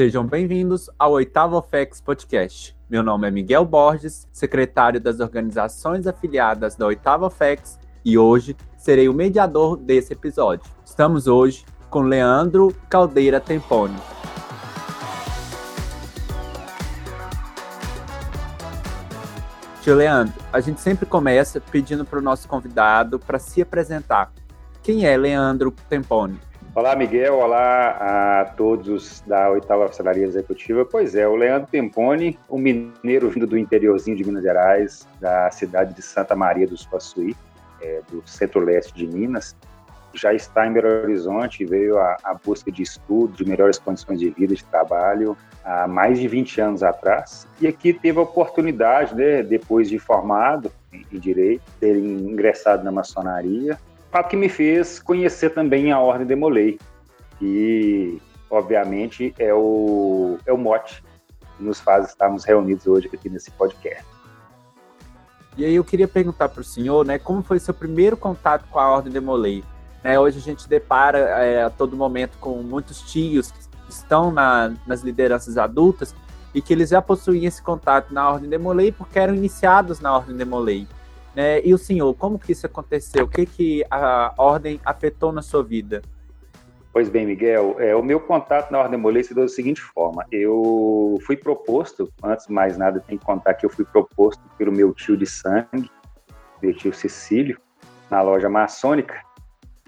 Sejam bem-vindos ao oitavo OFEX Podcast. Meu nome é Miguel Borges, secretário das organizações afiliadas da oitava OFEX, e hoje serei o mediador desse episódio. Estamos hoje com Leandro Caldeira Tempone. Tio Leandro, a gente sempre começa pedindo para o nosso convidado para se apresentar. Quem é Leandro Tempone? Olá, Miguel. Olá a todos da oitava Oficialaria Executiva. Pois é, o Leandro Tempone, um mineiro vindo do interiorzinho de Minas Gerais, da cidade de Santa Maria do Suaçuí, é, do centro-leste de Minas, já está em Belo Horizonte, veio à, busca de estudo, de melhores condições de vida, de trabalho, há mais de 20 anos atrás. E aqui teve a oportunidade, né, depois de formado em Direito, ter ingressado na maçonaria, fato que me fez conhecer também a Ordem de Molay, que obviamente é o, é o mote que nos faz estarmos reunidos hoje aqui nesse podcast. E aí eu queria perguntar para o senhor, né, como foi seu primeiro contato com a Ordem de Molay? Né, hoje a gente depara é, a todo momento com muitos tios que estão na, nas lideranças adultas e que eles já possuíam esse contato na Ordem de Molay porque eram iniciados na Ordem de Né? E o senhor, como que isso aconteceu? O que, que a ordem afetou na sua vida? Pois bem, Miguel, é, o meu contato na Ordem Molei se deu da seguinte forma. Eu fui proposto, antes de mais nada, tem que contar que eu fui proposto pelo meu tio de sangue, meu tio Cecílio, na loja maçônica,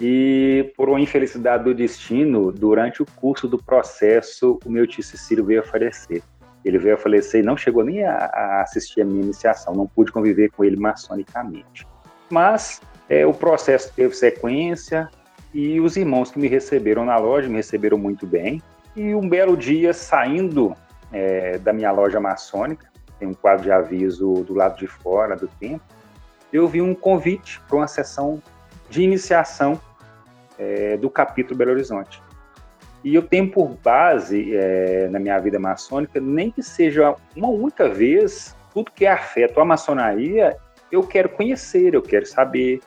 e por uma infelicidade do destino, durante o curso do processo, o meu tio Cecílio veio a falecer. Ele veio a falecer e não chegou nem a, a assistir a minha iniciação, não pude conviver com ele maçonicamente. Mas é, o processo teve sequência e os irmãos que me receberam na loja me receberam muito bem. E um belo dia, saindo é, da minha loja maçônica, tem um quadro de aviso do lado de fora do templo, eu vi um convite para uma sessão de iniciação é, do capítulo Belo Horizonte. E eu tenho por base é, na minha vida maçônica, nem que seja uma única vez, tudo que afeto à maçonaria, eu quero conhecer, eu quero saber,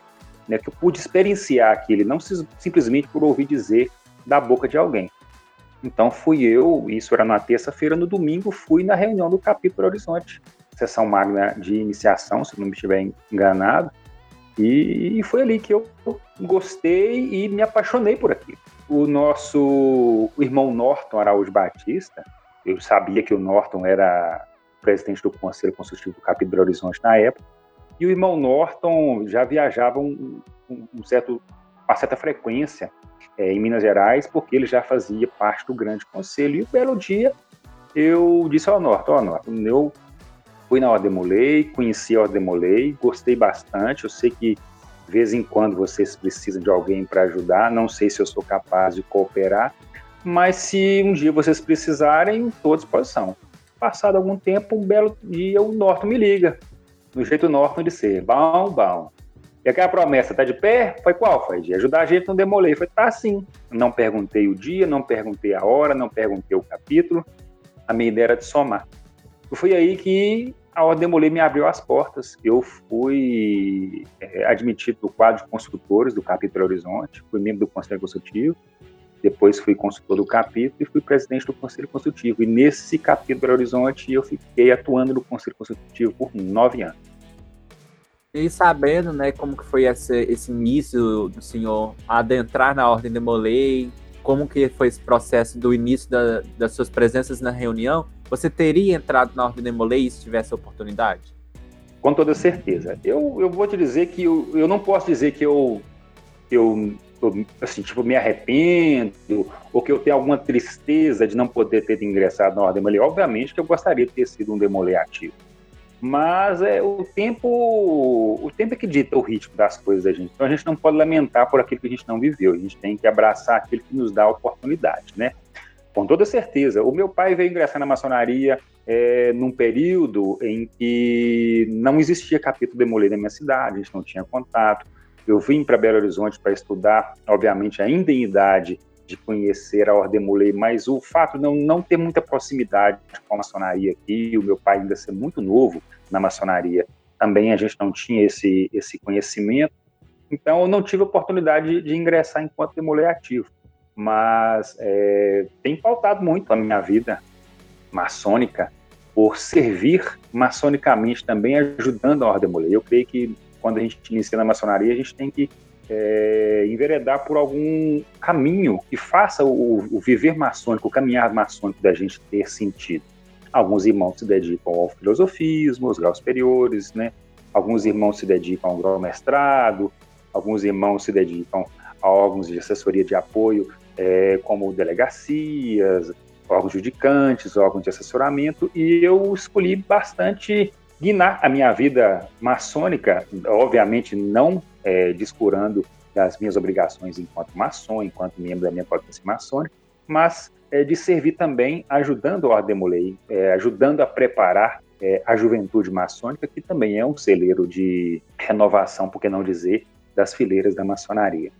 né, que eu pude experienciar aquilo, não simplesmente por ouvir dizer da boca de alguém. Então fui eu, isso era na terça-feira, no domingo fui na reunião do capítulo Horizonte, sessão magna de iniciação, se não me estiver enganado, e foi ali que eu gostei e me apaixonei por aquilo o nosso irmão Norton Araújo Batista, eu sabia que o Norton era presidente do Conselho Consultivo do Capítulo Horizonte na época, e o irmão Norton já viajava um, um certo, uma certa frequência é, em Minas Gerais, porque ele já fazia parte do grande conselho. E um belo dia eu disse ao Norton, ó oh, Norton, eu fui na Ordem Molei, conheci a Ordem Molei, gostei bastante, eu sei que de vez em quando vocês precisam de alguém para ajudar, não sei se eu sou capaz de cooperar, mas se um dia vocês precisarem, estou à disposição. Passado algum tempo, um belo dia, o Norton me liga, no jeito Norton de ser, bom, bom. E aquela promessa tá de pé? Foi qual? Foi de ajudar a gente no demolei. Foi, tá sim. Não perguntei o dia, não perguntei a hora, não perguntei o capítulo. A minha ideia era de somar. Foi aí que a Ordem Molay me abriu as portas. Eu fui é, admitido no quadro de construtores do capítulo Horizonte, fui membro do Conselho Consultivo, depois fui consultor do capítulo e fui presidente do Conselho Consultivo. E nesse capítulo Horizonte eu fiquei atuando no Conselho Consultivo por nove anos. E sabendo, né, como que foi esse, esse início do senhor adentrar na Ordem de Molay, como que foi esse processo do início da, das suas presenças na reunião, você teria entrado na Ordem de Molay se tivesse a oportunidade? Com toda certeza. Eu, eu vou te dizer que eu, eu não posso dizer que eu, eu, assim, tipo, me arrependo ou que eu tenho alguma tristeza de não poder ter ingressado na Ordem Molay. Obviamente que eu gostaria de ter sido um Demolay ativo. Mas é, o tempo o tempo é que dita o ritmo das coisas da gente. Então a gente não pode lamentar por aquilo que a gente não viveu. A gente tem que abraçar aquilo que nos dá a oportunidade, né? Com toda certeza. O meu pai veio ingressar na maçonaria é, num período em que não existia capítulo demolê na minha cidade, a gente não tinha contato. Eu vim para Belo Horizonte para estudar, obviamente, ainda em idade de conhecer a Ordem Molay, mas o fato de não, não ter muita proximidade com a maçonaria aqui, o meu pai ainda ser muito novo na maçonaria, também a gente não tinha esse, esse conhecimento, então eu não tive oportunidade de, ingressar enquanto Demolay ativo. mas é, tem pautado muito a minha vida maçônica por servir maçonicamente também, ajudando a Ordem Mulher. Eu creio que quando a gente inicia na maçonaria, a gente tem que é, enveredar por algum caminho que faça o, o, viver maçônico, o caminhar maçônico da gente ter sentido. Alguns irmãos se dedicam ao filosofismo, aos graus superiores, né? Alguns irmãos se dedicam ao grau mestrado, alguns irmãos se dedicam a órgãos de assessoria de apoio, é, como delegacias, órgãos judicantes, órgãos de assessoramento, e eu escolhi bastante guinar a minha vida maçônica, obviamente não é, descurando das minhas obrigações enquanto maçom, enquanto membro da minha potência maçônica, mas é, de servir também ajudando a Ordem Molei, é, ajudando a preparar é, a juventude maçônica, que também é um celeiro de renovação, por que não dizer, das fileiras da maçonaria.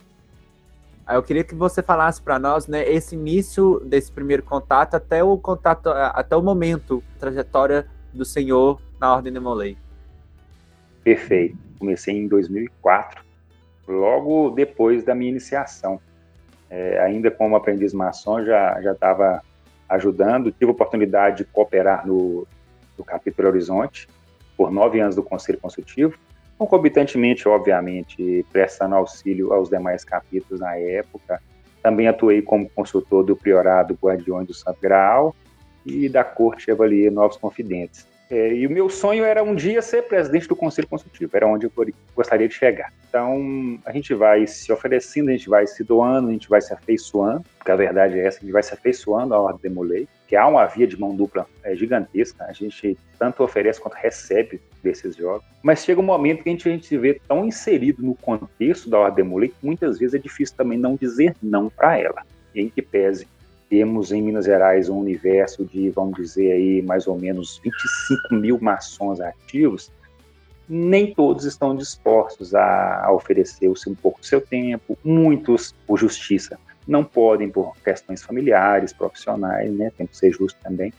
Eu queria que você falasse para nós, né, esse início desse primeiro contato até o contato, até o momento, trajetória do senhor na Ordem de Molay. Perfeito. Comecei em 2004, logo depois da minha iniciação. É, ainda como aprendiz maçom, já estava ajudando. Tive a oportunidade de cooperar no, no capítulo Horizonte por nove anos do Conselho Consultivo concomitantemente, obviamente, prestando auxílio aos demais capítulos na época. Também atuei como consultor do Priorado Guardiões do Santo Graal e da Corte avaliei novos confidentes. É, e o meu sonho era um dia ser presidente do Conselho Consultivo, era onde eu gostaria de chegar. Então, a gente vai se oferecendo, a gente vai se doando, a gente vai se afeiçoando, porque a verdade é essa, a gente vai se afeiçoando à Ordem de Molay, que há uma via de mão dupla é, gigantesca, a gente tanto oferece quanto recebe desses jogos, mas chega um momento que a gente, a gente se vê tão inserido no contexto da Ordem de Molay que muitas vezes é difícil também não dizer não para ela, em que pese temos em Minas Gerais um universo de, vamos dizer aí, mais ou menos 25 mil maçons ativos, nem todos estão dispostos a, oferecer um pouco do seu tempo, muitos por justiça não podem por questões familiares, profissionais, né, tem que ser justo também.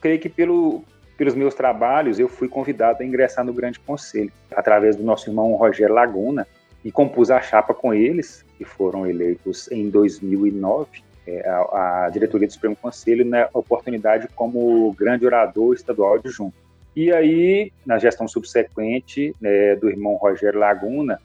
Creio que pelo, pelos meus trabalhos eu fui convidado a ingressar no Grande Conselho, através do nosso irmão Rogério Laguna, e compus a chapa com eles, que foram eleitos em 2009, é, a, a, diretoria do Supremo Conselho na né, oportunidade como grande orador estadual adjunto. E aí, na gestão subsequente né, do irmão Rogério Laguna,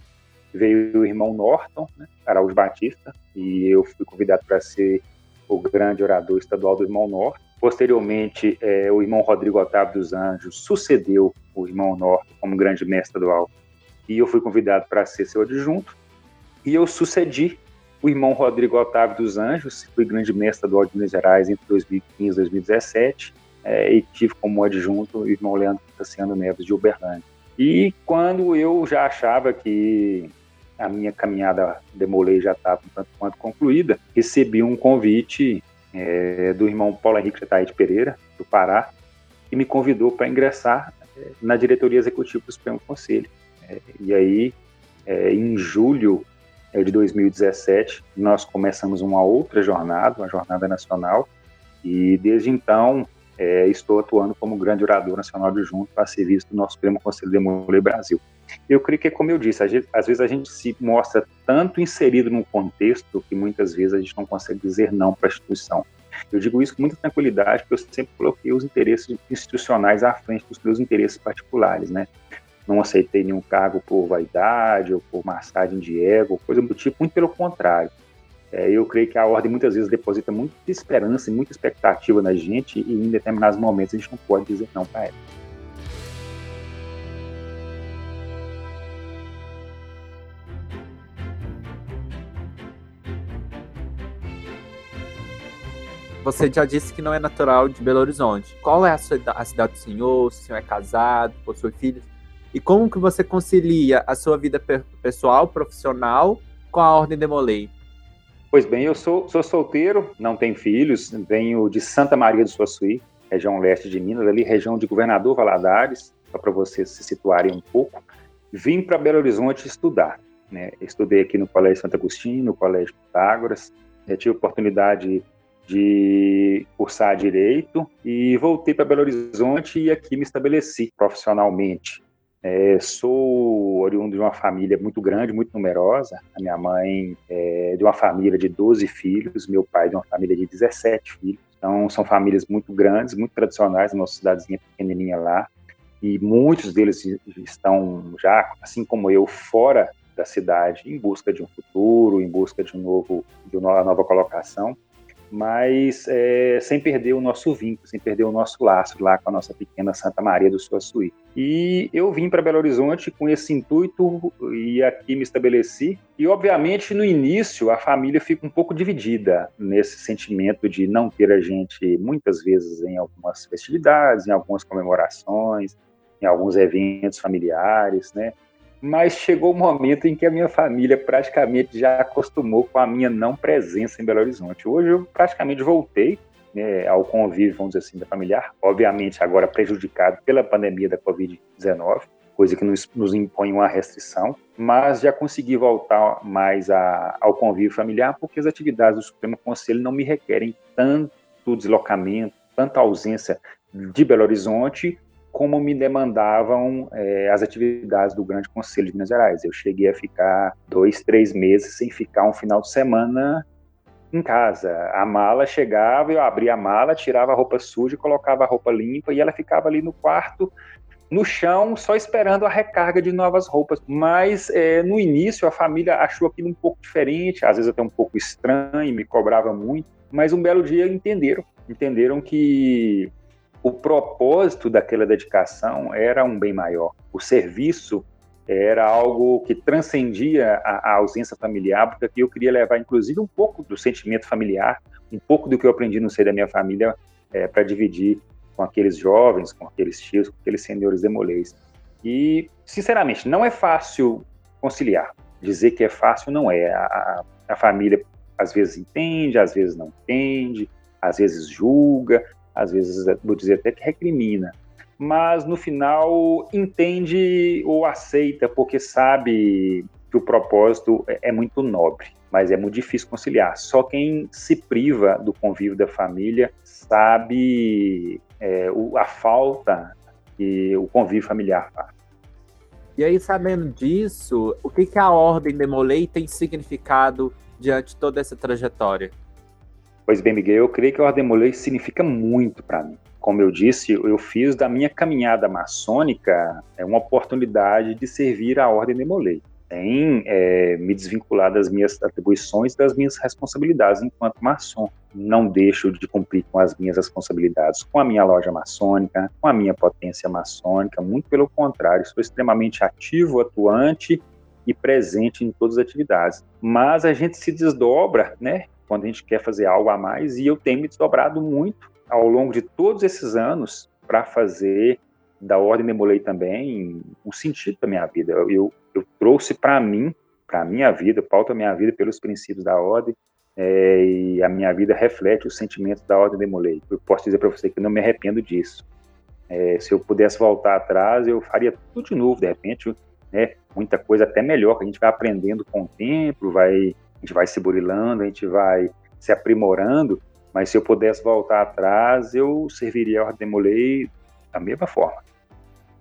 veio o irmão Norton, né, Araújo Batista, e eu fui convidado para ser o grande orador estadual do irmão Norton. Posteriormente, é, o irmão Rodrigo Otávio dos Anjos sucedeu o irmão Norton como grande mestre estadual, e eu fui convidado para ser seu adjunto. E eu sucedi o irmão Rodrigo Otávio dos Anjos, fui grande mestre do de Minas Gerais entre 2015 e 2017, é, e tive como adjunto o irmão Leandro Cassiano Neves de Uberlândia. E quando eu já achava que a minha caminhada demolei já estava um tanto quanto concluída, recebi um convite é, do irmão Paulo Henrique Chetaide Pereira, do Pará, que me convidou para ingressar é, na diretoria executiva do Supremo Conselho. É, e aí, é, em julho de 2017, nós começamos uma outra jornada, uma jornada nacional, e desde então é, estou atuando como grande orador nacional de junto a serviço do nosso Supremo Conselho de Demolei Brasil. Eu creio que, como eu disse, gente, às vezes a gente se mostra tanto inserido num contexto que muitas vezes a gente não consegue dizer não para a instituição. Eu digo isso com muita tranquilidade, porque eu sempre coloquei os interesses institucionais à frente dos meus interesses particulares, né? Não aceitei nenhum cargo por vaidade ou por massagem de ego, coisa do tipo, muito pelo contrário. É, eu creio que a ordem muitas vezes deposita muita esperança e muita expectativa na gente e em determinados momentos a gente não pode dizer não para ela. Você já disse que não é natural de Belo Horizonte. Qual é a, sua, a cidade do senhor? Se o senhor é casado, possui filhos? E como que você concilia a sua vida pessoal, profissional, com a Ordem de Molay? Pois bem, eu sou, sou solteiro, não tenho filhos, venho de Santa Maria do Suaçuí, região leste de Minas, ali região de Governador Valadares, só para vocês se situarem um pouco. Vim para Belo Horizonte estudar. Né? Estudei aqui no Colégio Santo Agostinho, no Colégio Pitágoras, eu tive oportunidade de cursar Direito e voltei para Belo Horizonte e aqui me estabeleci profissionalmente É, sou oriundo de uma família muito grande, muito numerosa. A minha mãe é de uma família de 12 filhos, meu pai de uma família de 17 filhos. Então, são famílias muito grandes, muito tradicionais, nossa cidadezinha pequenininha lá. E muitos deles estão já, assim como eu, fora da cidade, em busca de um futuro, em busca de um novo, de uma nova colocação mas é, sem perder o nosso vínculo, sem perder o nosso laço lá com a nossa pequena Santa Maria do Suaçuí. E eu vim para Belo Horizonte com esse intuito e aqui me estabeleci. E, obviamente, no início, a família fica um pouco dividida nesse sentimento de não ter a gente, muitas vezes, em algumas festividades, em algumas comemorações, em alguns eventos familiares, né? Mas chegou o um momento em que a minha família praticamente já acostumou com a minha não presença em Belo Horizonte. Hoje eu praticamente voltei né, ao convívio, vamos dizer assim, da familiar, obviamente agora prejudicado pela pandemia da Covid-19, coisa que nos, nos, impõe uma restrição, mas já consegui voltar mais a, ao convívio familiar porque as atividades do Supremo Conselho não me requerem tanto deslocamento, tanta ausência de Belo Horizonte como me demandavam é, as atividades do Grande Conselho de Minas Gerais. Eu cheguei a ficar dois, três meses sem ficar um final de semana em casa. A mala chegava, eu abria a mala, tirava a roupa suja, colocava a roupa limpa e ela ficava ali no quarto, no chão, só esperando a recarga de novas roupas. Mas é, no início a família achou aquilo um pouco diferente, às vezes até um pouco estranho, me cobrava muito. Mas um belo dia entenderam, entenderam que o propósito daquela dedicação era um bem maior. O serviço era algo que transcendia a, a, ausência familiar, porque eu queria levar, inclusive, um pouco do sentimento familiar, um pouco do que eu aprendi no seio da minha família, é, para dividir com aqueles jovens, com aqueles tios, com aqueles senhores demolês. E, sinceramente, não é fácil conciliar. Dizer que é fácil não é. A, a família às vezes entende, às vezes não entende, às vezes julga, às vezes vou dizer até que recrimina, mas no final entende ou aceita porque sabe que o propósito é, é muito nobre, mas é muito difícil conciliar. Só quem se priva do convívio da família sabe é, a falta que o convívio familiar faz. E aí, sabendo disso, o que, que a Ordem Demolei tem significado diante de toda essa trajetória? Pois bem, Miguel, eu creio que a Ordem Molei significa muito para mim. Como eu disse, eu fiz da minha caminhada maçônica é uma oportunidade de servir a Ordem de Molei, sem é, me desvincular das minhas atribuições, das minhas responsabilidades enquanto maçom. Não deixo de cumprir com as minhas responsabilidades com a minha loja maçônica, com a minha potência maçônica, muito pelo contrário, sou extremamente ativo, atuante e presente em todas as atividades. Mas a gente se desdobra, né? Quando a gente quer fazer algo a mais, e eu tenho me desdobrado muito ao longo de todos esses anos para fazer da Ordem Demolei também um sentido da minha vida. Eu, eu trouxe para mim, para minha vida, pauta minha vida pelos princípios da Ordem, é, e a minha vida reflete os sentimentos da Ordem Demolei. Eu posso dizer para você que não me arrependo disso. É, se eu pudesse voltar atrás, eu faria tudo de novo, de repente, né, muita coisa até melhor, que a gente vai aprendendo com o tempo, vai gente vai se burilando, a gente vai se aprimorando, mas se eu pudesse voltar atrás, eu serviria a Ordem Molei da mesma forma.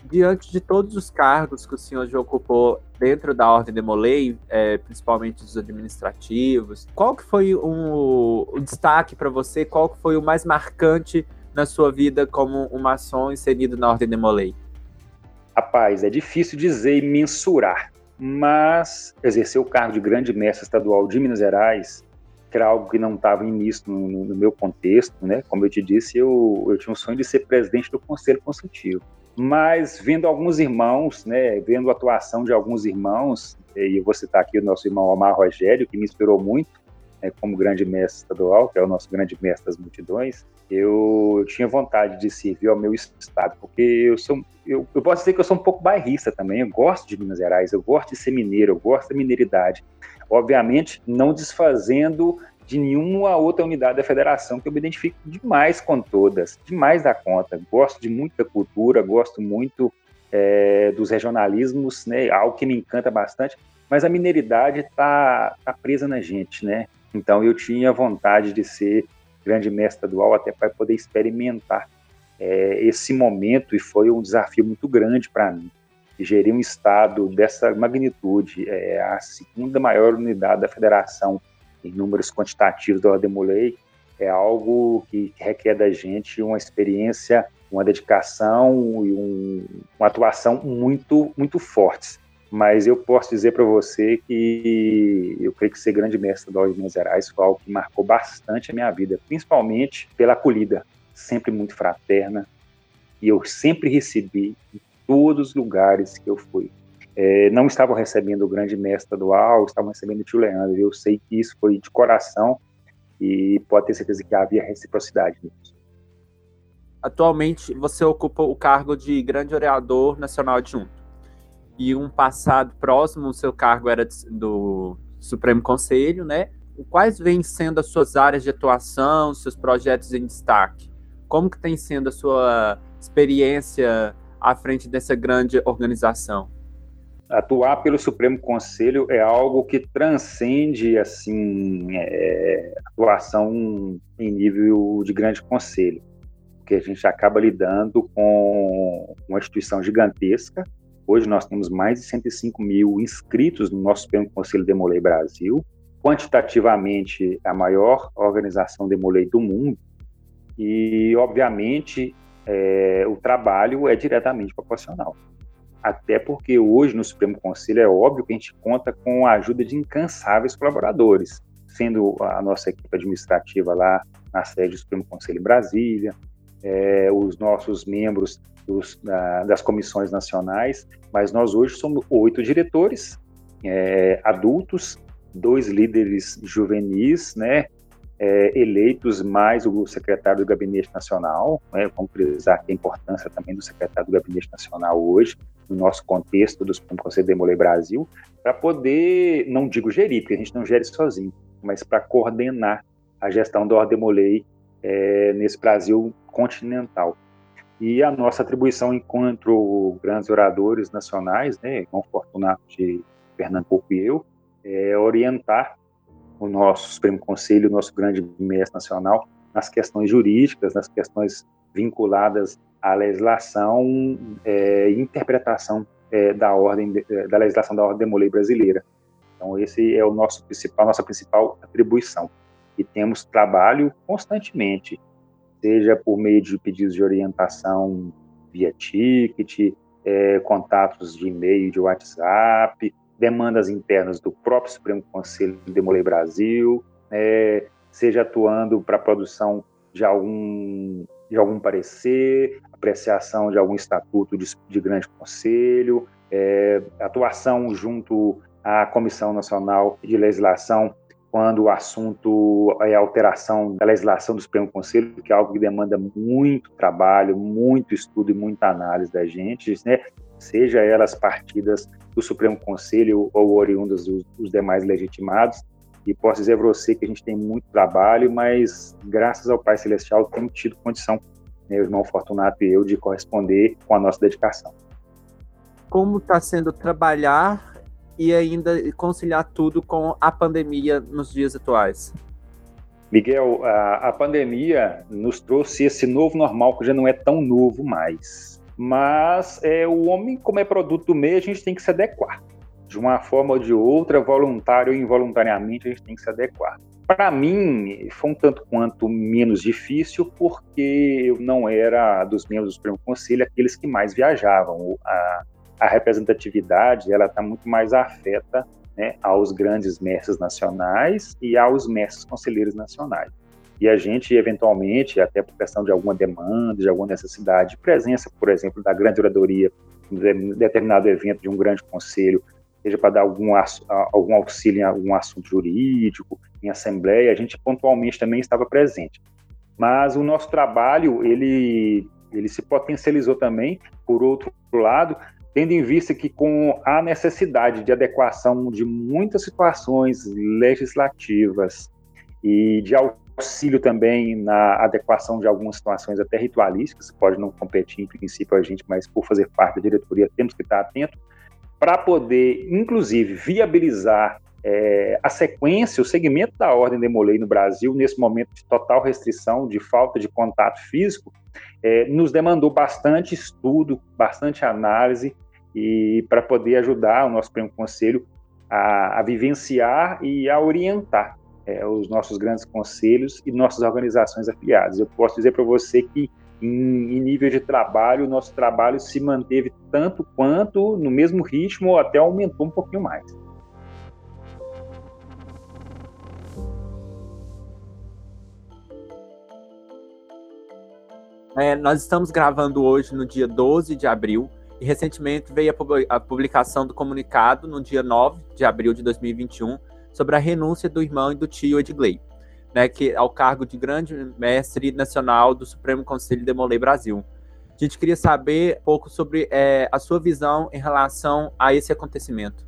Diante de todos os cargos que o senhor já ocupou dentro da Ordem de Molei, é, principalmente os administrativos, qual que foi um, o destaque para você? Qual que foi o mais marcante na sua vida como um maçom inserido na Ordem de Molei? Rapaz, é difícil dizer e mensurar mas exercer o cargo de grande mestre estadual de Minas Gerais, que era algo que não estava início no, no, meu contexto, né? Como eu te disse, eu, eu tinha um sonho de ser presidente do Conselho Consultivo. Mas vendo alguns irmãos, né, vendo a atuação de alguns irmãos, e eu vou citar aqui o nosso irmão Omar Rogério, que me inspirou muito, né, como grande mestre estadual, que é o nosso grande mestre das multidões, eu, tinha vontade de servir ao meu estado, porque eu sou, eu, eu, posso dizer que eu sou um pouco bairrista também, eu gosto de Minas Gerais, eu gosto de ser mineiro, eu gosto da mineiridade. Obviamente, não desfazendo de nenhuma outra unidade da federação, que eu me identifico demais com todas, demais da conta. Gosto de muita cultura, gosto muito é, dos regionalismos, né, algo que me encanta bastante, mas a mineiridade está tá presa na gente, né? Então eu tinha vontade de ser grande mestre estadual até para poder experimentar é, esse momento e foi um desafio muito grande para mim. gerir um estado dessa magnitude, é a segunda maior unidade da federação em números quantitativos da Ordem é algo que requer da gente uma experiência, uma dedicação e um, uma atuação muito, muito fortes. Mas eu posso dizer para você que eu creio que ser grande mestre da Ordem de Minas Gerais foi algo que marcou bastante a minha vida, principalmente pela acolhida, sempre muito fraterna, e eu sempre recebi em todos os lugares que eu fui. É, não estavam recebendo o grande mestre estadual, estavam recebendo o tio Leandro. Eu sei que isso foi de coração e pode ter certeza que havia reciprocidade nisso. Atualmente, você ocupa o cargo de grande orador nacional adjunto. E um passado próximo, o seu cargo era do Supremo Conselho, né? Quais vêm sendo as suas áreas de atuação, seus projetos em destaque? Como que tem sendo a sua experiência à frente dessa grande organização? Atuar pelo Supremo Conselho é algo que transcende assim é, atuação em nível de grande conselho, porque a gente acaba lidando com uma instituição gigantesca. Hoje nós temos mais de 105 mil inscritos no nosso Supremo Conselho Demolei Brasil, quantitativamente a maior organização Demolei do mundo, e obviamente é, o trabalho é diretamente proporcional. Até porque hoje no Supremo Conselho é óbvio que a gente conta com a ajuda de incansáveis colaboradores, sendo a nossa equipe administrativa lá na sede do Supremo Conselho em Brasília, é, os nossos membros dos, da, das comissões nacionais, mas nós hoje somos oito diretores é, adultos, dois líderes juvenis, né, é, eleitos mais o secretário do Gabinete Nacional, né, vamos frisar a importância também do secretário do Gabinete Nacional hoje, no nosso contexto do Conselho de Demolei Brasil, para poder, não digo gerir, porque a gente não gere sozinho, mas para coordenar a gestão da Ordem Demolei é, nesse Brasil continental. E a nossa atribuição enquanto grandes oradores nacionais, né, João Fortunato de Pernambuco e eu, é orientar o nosso Supremo Conselho, o nosso grande mestre nacional, nas questões jurídicas, nas questões vinculadas à legislação é, e interpretação é, da ordem é, da legislação da ordem demolei brasileira. Então esse é o nosso principal, nossa principal atribuição. E temos trabalho constantemente, seja por meio de pedidos de orientação via ticket, é, contatos de e-mail, de WhatsApp, demandas internas do próprio Supremo Conselho de Demolei Brasil, é, seja atuando para a produção de algum, de algum parecer, apreciação de algum estatuto de, de grande conselho, é, atuação junto à Comissão Nacional de Legislação quando o assunto é alteração da legislação do Supremo Conselho, que é algo que demanda muito trabalho, muito estudo e muita análise da gente, né? seja elas partidas do Supremo Conselho ou oriundas dos, dos demais legitimados. E posso dizer para você que a gente tem muito trabalho, mas graças ao Pai Celestial temos tido condição, meu né, irmão Fortunato e eu, de corresponder com a nossa dedicação. Como está sendo trabalhar e ainda conciliar tudo com a pandemia nos dias atuais? Miguel, a, a pandemia nos trouxe esse novo normal que já não é tão novo mais mas é, o homem, como é produto do meio, a gente tem que se adequar. De uma forma ou de outra, voluntário ou involuntariamente, a gente tem que se adequar. Para mim, foi um tanto quanto menos difícil, porque eu não era dos membros do Supremo Conselho aqueles que mais viajavam. A, a representatividade ela está muito mais afeta né, aos grandes mestres nacionais e aos mestres conselheiros nacionais e a gente, eventualmente, até por questão de alguma demanda, de alguma necessidade, presença, por exemplo, da grande oradoria em determinado evento de um grande conselho, seja para dar algum, algum auxílio em algum assunto jurídico, em assembleia, a gente pontualmente também estava presente. Mas o nosso trabalho, ele, ele se potencializou também, por outro lado, tendo em vista que com a necessidade de adequação de muitas situações legislativas e de auxílio também na adequação de algumas situações até ritualísticas, pode não competir em princípio a gente, mas por fazer parte da diretoria temos que estar atento para poder, inclusive, viabilizar é, a sequência, o segmento da ordem demolei no Brasil, nesse momento de total restrição, de falta de contato físico, é, nos demandou bastante estudo, bastante análise e para poder ajudar o nosso Supremo Conselho a, a vivenciar e a orientar é, os nossos grandes conselhos e nossas organizações afiliadas. Eu posso dizer para você que em, em, nível de trabalho, o nosso trabalho se manteve tanto quanto no mesmo ritmo ou até aumentou um pouquinho mais. É, nós estamos gravando hoje no dia 12 de abril e recentemente veio a publicação do comunicado no dia 9 de abril de 2021 sobre a renúncia do irmão e do tio Edgley, né, que ao cargo de grande mestre nacional do Supremo Conselho de Molay Brasil. A gente queria saber um pouco sobre é, a sua visão em relação a esse acontecimento.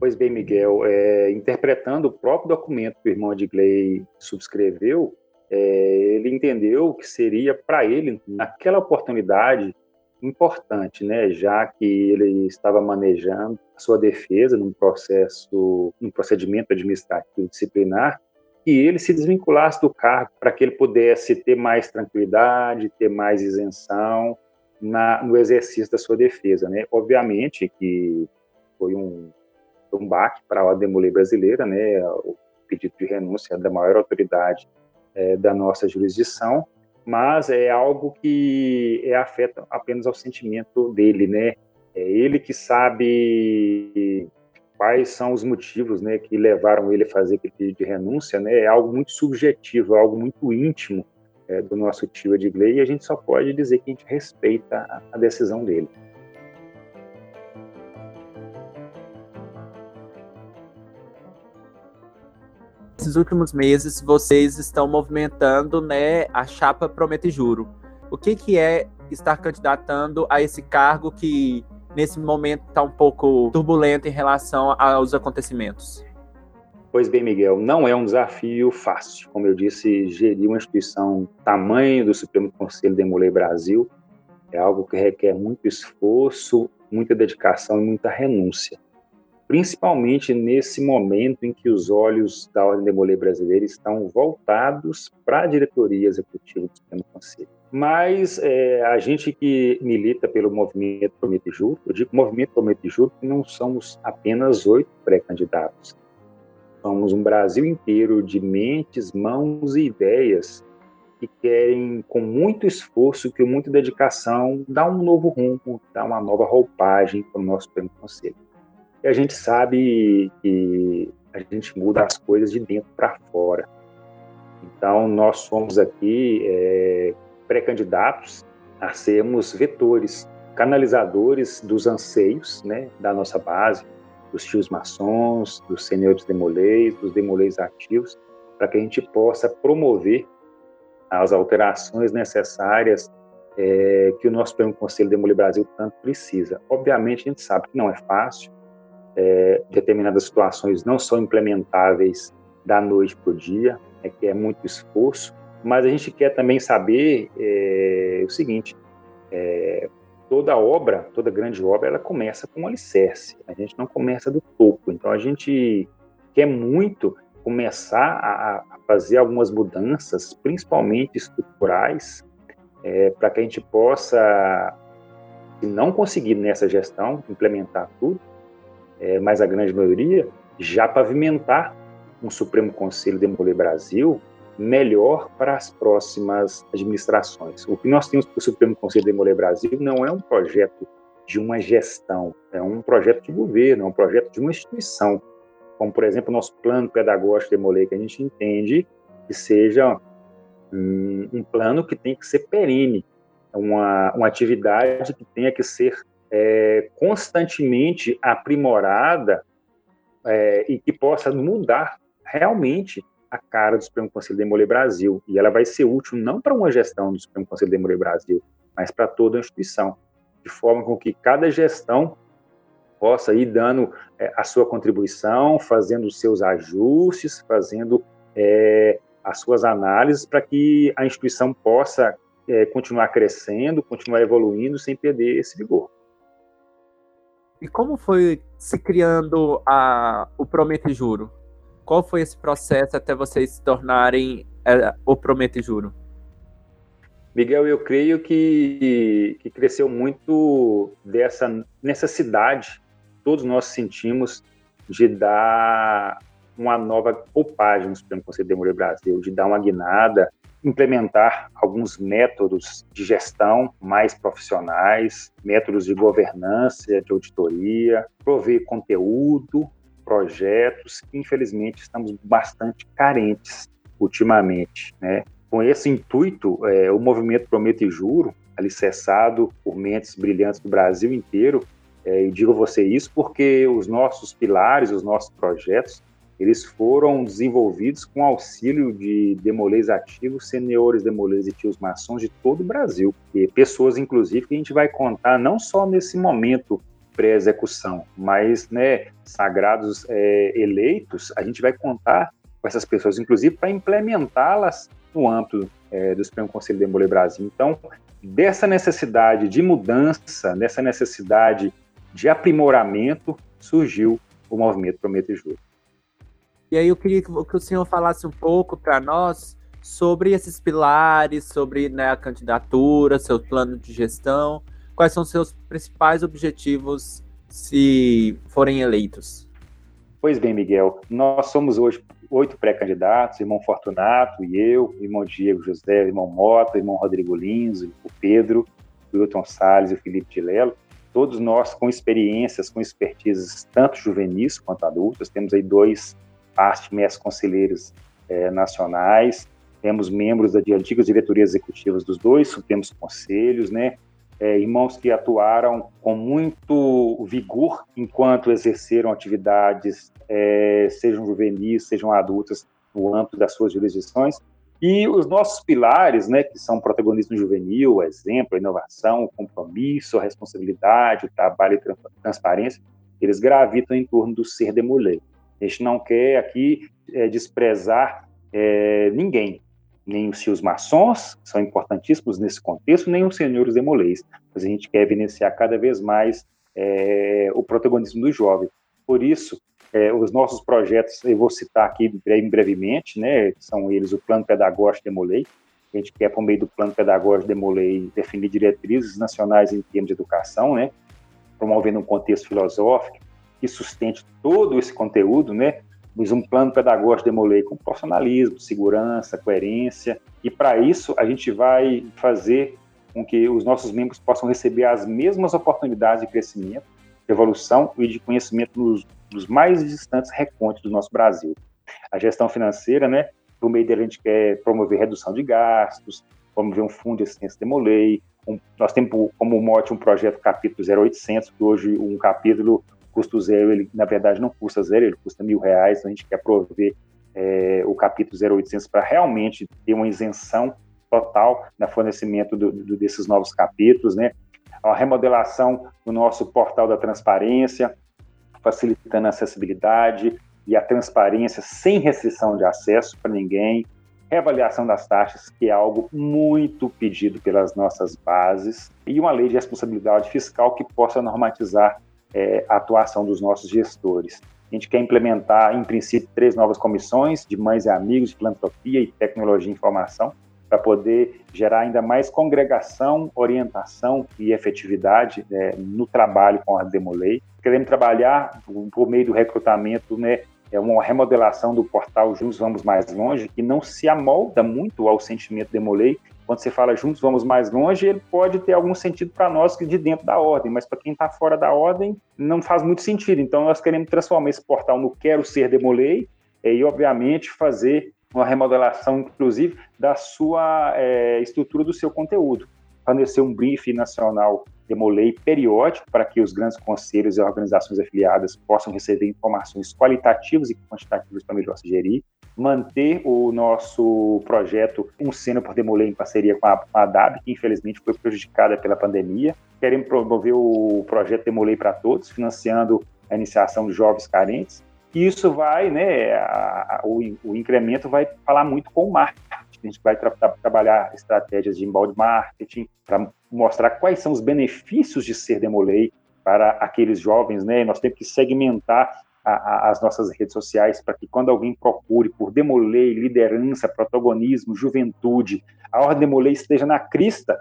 Pois bem, Miguel, é, interpretando o próprio documento que o irmão Edgley subscreveu, é, ele entendeu que seria para ele, naquela oportunidade, importante, né, já que ele estava manejando a sua defesa num processo, num procedimento administrativo disciplinar, que ele se desvinculasse do cargo para que ele pudesse ter mais tranquilidade, ter mais isenção na, no exercício da sua defesa, né? Obviamente que foi um, um baque para a mulher brasileira, né? O pedido de renúncia da maior autoridade é, da nossa jurisdição, mas é algo que é, afeta apenas ao sentimento dele, né? É ele que sabe quais são os motivos, né, que levaram ele a fazer aquele pedido de renúncia, né? É algo muito subjetivo, é algo muito íntimo é, do nosso tio Edgley e a gente só pode dizer que a gente respeita a, a decisão dele. Nesses últimos meses vocês estão movimentando né, a chapa Promete Juro. O que, que é estar candidatando a esse cargo que nesse momento está um pouco turbulento em relação aos acontecimentos? Pois bem, Miguel, não é um desafio fácil. Como eu disse, gerir uma instituição tamanho do Supremo Conselho de Mulher Brasil é algo que requer muito esforço, muita dedicação e muita renúncia principalmente nesse momento em que os olhos da Ordem Demolê Brasileira estão voltados para a diretoria executiva do Supremo Conselho. Mas é, a gente que milita pelo movimento Promete Juro, eu digo movimento Promete Juro que não somos apenas oito pré-candidatos. Somos um Brasil inteiro de mentes, mãos e ideias que querem, com muito esforço, com muita dedicação, dar um novo rumo, dar uma nova roupagem para o nosso Supremo Conselho. E a gente sabe que a gente muda as coisas de dentro para fora. Então, nós somos aqui é, pré-candidatos a sermos vetores, canalizadores dos anseios né, da nossa base, dos tios maçons, dos senhores demolês, dos demolês ativos, para que a gente possa promover as alterações necessárias é, que o nosso Supremo Conselho Demolê Brasil tanto precisa. Obviamente, a gente sabe que não é fácil, é, determinadas situações não são implementáveis da noite para o dia, é que é muito esforço, mas a gente quer também saber é, o seguinte, é, toda obra, toda grande obra, ela começa com um alicerce, a gente não começa do topo, então a gente quer muito começar a, a fazer algumas mudanças, principalmente estruturais, é, para que a gente possa, se não conseguir nessa gestão implementar tudo, é, mas a grande maioria, já pavimentar um Supremo Conselho de Brasil melhor para as próximas administrações. O que nós temos para o Supremo Conselho de Brasil não é um projeto de uma gestão, é um projeto de governo, é um projeto de uma instituição, como, por exemplo, o nosso plano pedagógico de que a gente entende que seja um, um plano que tem que ser perene, uma, uma atividade que tenha que ser é, constantemente aprimorada é, e que possa mudar realmente a cara do Supremo Conselho de Demolê Brasil. E ela vai ser útil não para uma gestão do Supremo Conselho de Demolê Brasil, mas para toda a instituição, de forma com que cada gestão possa ir dando é, a sua contribuição, fazendo os seus ajustes, fazendo é, as suas análises para que a instituição possa é, continuar crescendo, continuar evoluindo sem perder esse vigor. E como foi se criando a, o Promete Juro? Qual foi esse processo até vocês se tornarem é, o Promete Juro? Miguel, eu creio que, que cresceu muito dessa necessidade, todos nós sentimos, de dar uma nova roupagem no Supremo Conselho de Democracia Brasil, de dar uma guinada, implementar alguns métodos de gestão mais profissionais, métodos de governança, de auditoria, prover conteúdo, projetos, que infelizmente estamos bastante carentes ultimamente, né? Com esse intuito, é, o movimento Prometo e Juro, alicerçado por mentes brilhantes do Brasil inteiro, é, e digo a você isso porque os nossos pilares, os nossos projetos, eles foram desenvolvidos com auxílio de demolês ativos, senhores demolês e tios maçons de todo o Brasil. E pessoas, inclusive, que a gente vai contar não só nesse momento pré-execução, mas né, sagrados é, eleitos, a gente vai contar com essas pessoas, inclusive para implementá-las no âmbito é, do Supremo Conselho de Demolê Brasil. Então, dessa necessidade de mudança, dessa necessidade de aprimoramento, surgiu o movimento Prometa e Juro. E aí eu queria que, o senhor falasse um pouco para nós sobre esses pilares, sobre né, a candidatura, seu plano de gestão, quais são seus principais objetivos se forem eleitos? Pois bem, Miguel, nós somos hoje oito pré-candidatos, irmão Fortunato e eu, irmão Diego José, irmão Mota, irmão Rodrigo Lins, o Pedro, o Wilton Salles e o Felipe de Lelo, todos nós com experiências, com expertises tanto juvenis quanto adultas, temos aí dois arte mestres conselheiros é, nacionais, temos membros de antigas diretorias executivas dos dois supremos conselhos, né? É, irmãos que atuaram com muito vigor enquanto exerceram atividades, é, sejam juvenis, sejam adultas, no âmbito das suas jurisdições. E os nossos pilares, né, que são protagonismo juvenil, exemplo, inovação, compromisso, responsabilidade, trabalho e transparência, eles gravitam em torno do ser demolê. A gente não quer aqui é, desprezar é, ninguém, nem os seus maçons, que são importantíssimos nesse contexto, nem os senhores demolês, mas a gente quer evidenciar cada vez mais é, o protagonismo do jovem. Por isso, é, os nossos projetos, eu vou citar aqui bem brevemente, né, são eles o Plano Pedagógico Demolei, a gente quer, por meio do Plano Pedagógico Demolei, definir diretrizes nacionais em termos de educação, né, promovendo um contexto filosófico, que sustente todo esse conteúdo, né? Mas um plano pedagógico demolei com profissionalismo, segurança, coerência, e para isso a gente vai fazer com que os nossos membros possam receber as mesmas oportunidades de crescimento, de evolução e de conhecimento nos, nos mais distantes recontos do nosso Brasil. A gestão financeira, né? Por meio dele a gente quer promover redução de gastos, promover um fundo de assistência demolei, um, nós temos como mote um projeto capítulo 0800, que hoje um capítulo custo zero, ele na verdade não custa zero, ele custa mil reais, então a gente quer prover é, o capítulo 0800 para realmente ter uma isenção total no fornecimento do, do, desses novos capítulos, né? A remodelação do nosso portal da transparência, facilitando a acessibilidade e a transparência sem restrição de acesso para ninguém, reavaliação das taxas, que é algo muito pedido pelas nossas bases, e uma lei de responsabilidade fiscal que possa normatizar é, a atuação dos nossos gestores. A gente quer implementar, em princípio, três novas comissões de mães e amigos de filantropia e tecnologia e informação, para poder gerar ainda mais congregação, orientação e efetividade é, no trabalho com a Demolei. Queremos trabalhar por meio do recrutamento, né, é uma remodelação do portal Juntos Vamos Mais Longe, que não se amolda muito ao sentimento Demolei, quando você fala juntos vamos mais longe, ele pode ter algum sentido para nós de dentro da ordem, mas para quem está fora da ordem não faz muito sentido. Então nós queremos transformar esse portal no Quero Ser Demolei e, obviamente, fazer uma remodelação, inclusive, da sua é, estrutura do seu conteúdo. Fornecer um briefing nacional Demolei periódico para que os grandes conselhos e organizações afiliadas possam receber informações qualitativas e quantitativas para melhor se gerir manter o nosso projeto Um Seno por Demoler em parceria com a, com a DAB, que infelizmente foi prejudicada pela pandemia. Queremos promover o projeto Demolei para Todos, financiando a iniciação de jovens carentes. E isso vai, né, a, a, o, o, incremento vai falar muito com o marketing. A gente vai tra tra trabalhar estratégias de inbound marketing para mostrar quais são os benefícios de ser Demolei para aqueles jovens, né? Nós temos que segmentar a, a, as nossas redes sociais para que quando alguém procure por Demolei, liderança, protagonismo, juventude, a Ordem Demolei esteja na crista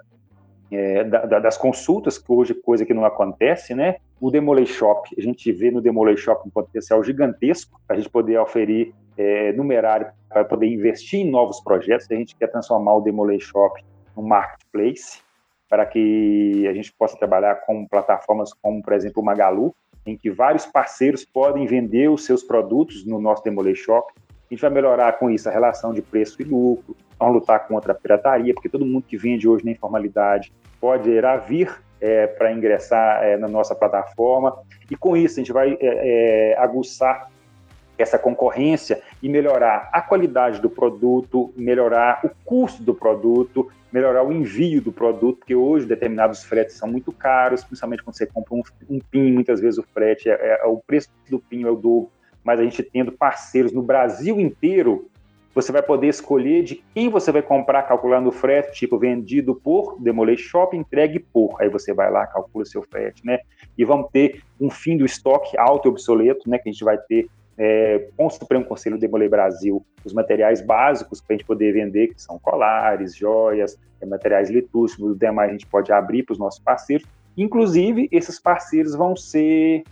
é, da, da, das consultas, que hoje coisa que não acontece, né? O Demolei Shop, a gente vê no Demolei Shop um potencial gigantesco para a gente poder oferir é, numerário para poder investir em novos projetos. A gente quer transformar o Demolei Shop num marketplace para que a gente possa trabalhar com plataformas como, por exemplo, o Magalu, em que vários parceiros podem vender os seus produtos no nosso Demolei Shop. A gente vai melhorar com isso a relação de preço e lucro, vamos lutar contra a pirataria, porque todo mundo que vende hoje na informalidade pode vir é, para ingressar é, na nossa plataforma. E com isso a gente vai é, é aguçar essa concorrência e melhorar a qualidade do produto, melhorar o custo do produto, melhorar o envio do produto, porque hoje determinados fretes são muito caros, principalmente quando você compra um, um PIN, muitas vezes o frete, é, é, o preço do PIN é o dobro, mas a gente tendo parceiros no Brasil inteiro, você vai poder escolher de quem você vai comprar calculando o frete, tipo vendido por Demolei Shop, entregue por. Aí você vai lá, calcula seu frete, né? E vamos ter um fim do estoque alto e obsoleto, né? Que a gente vai ter é, com o Supremo Conselho Demolei Brasil os materiais básicos para a gente poder vender, que são colares, joias, é, materiais litúrgicos, os demais a gente pode abrir para os nossos parceiros. Inclusive, esses parceiros vão ser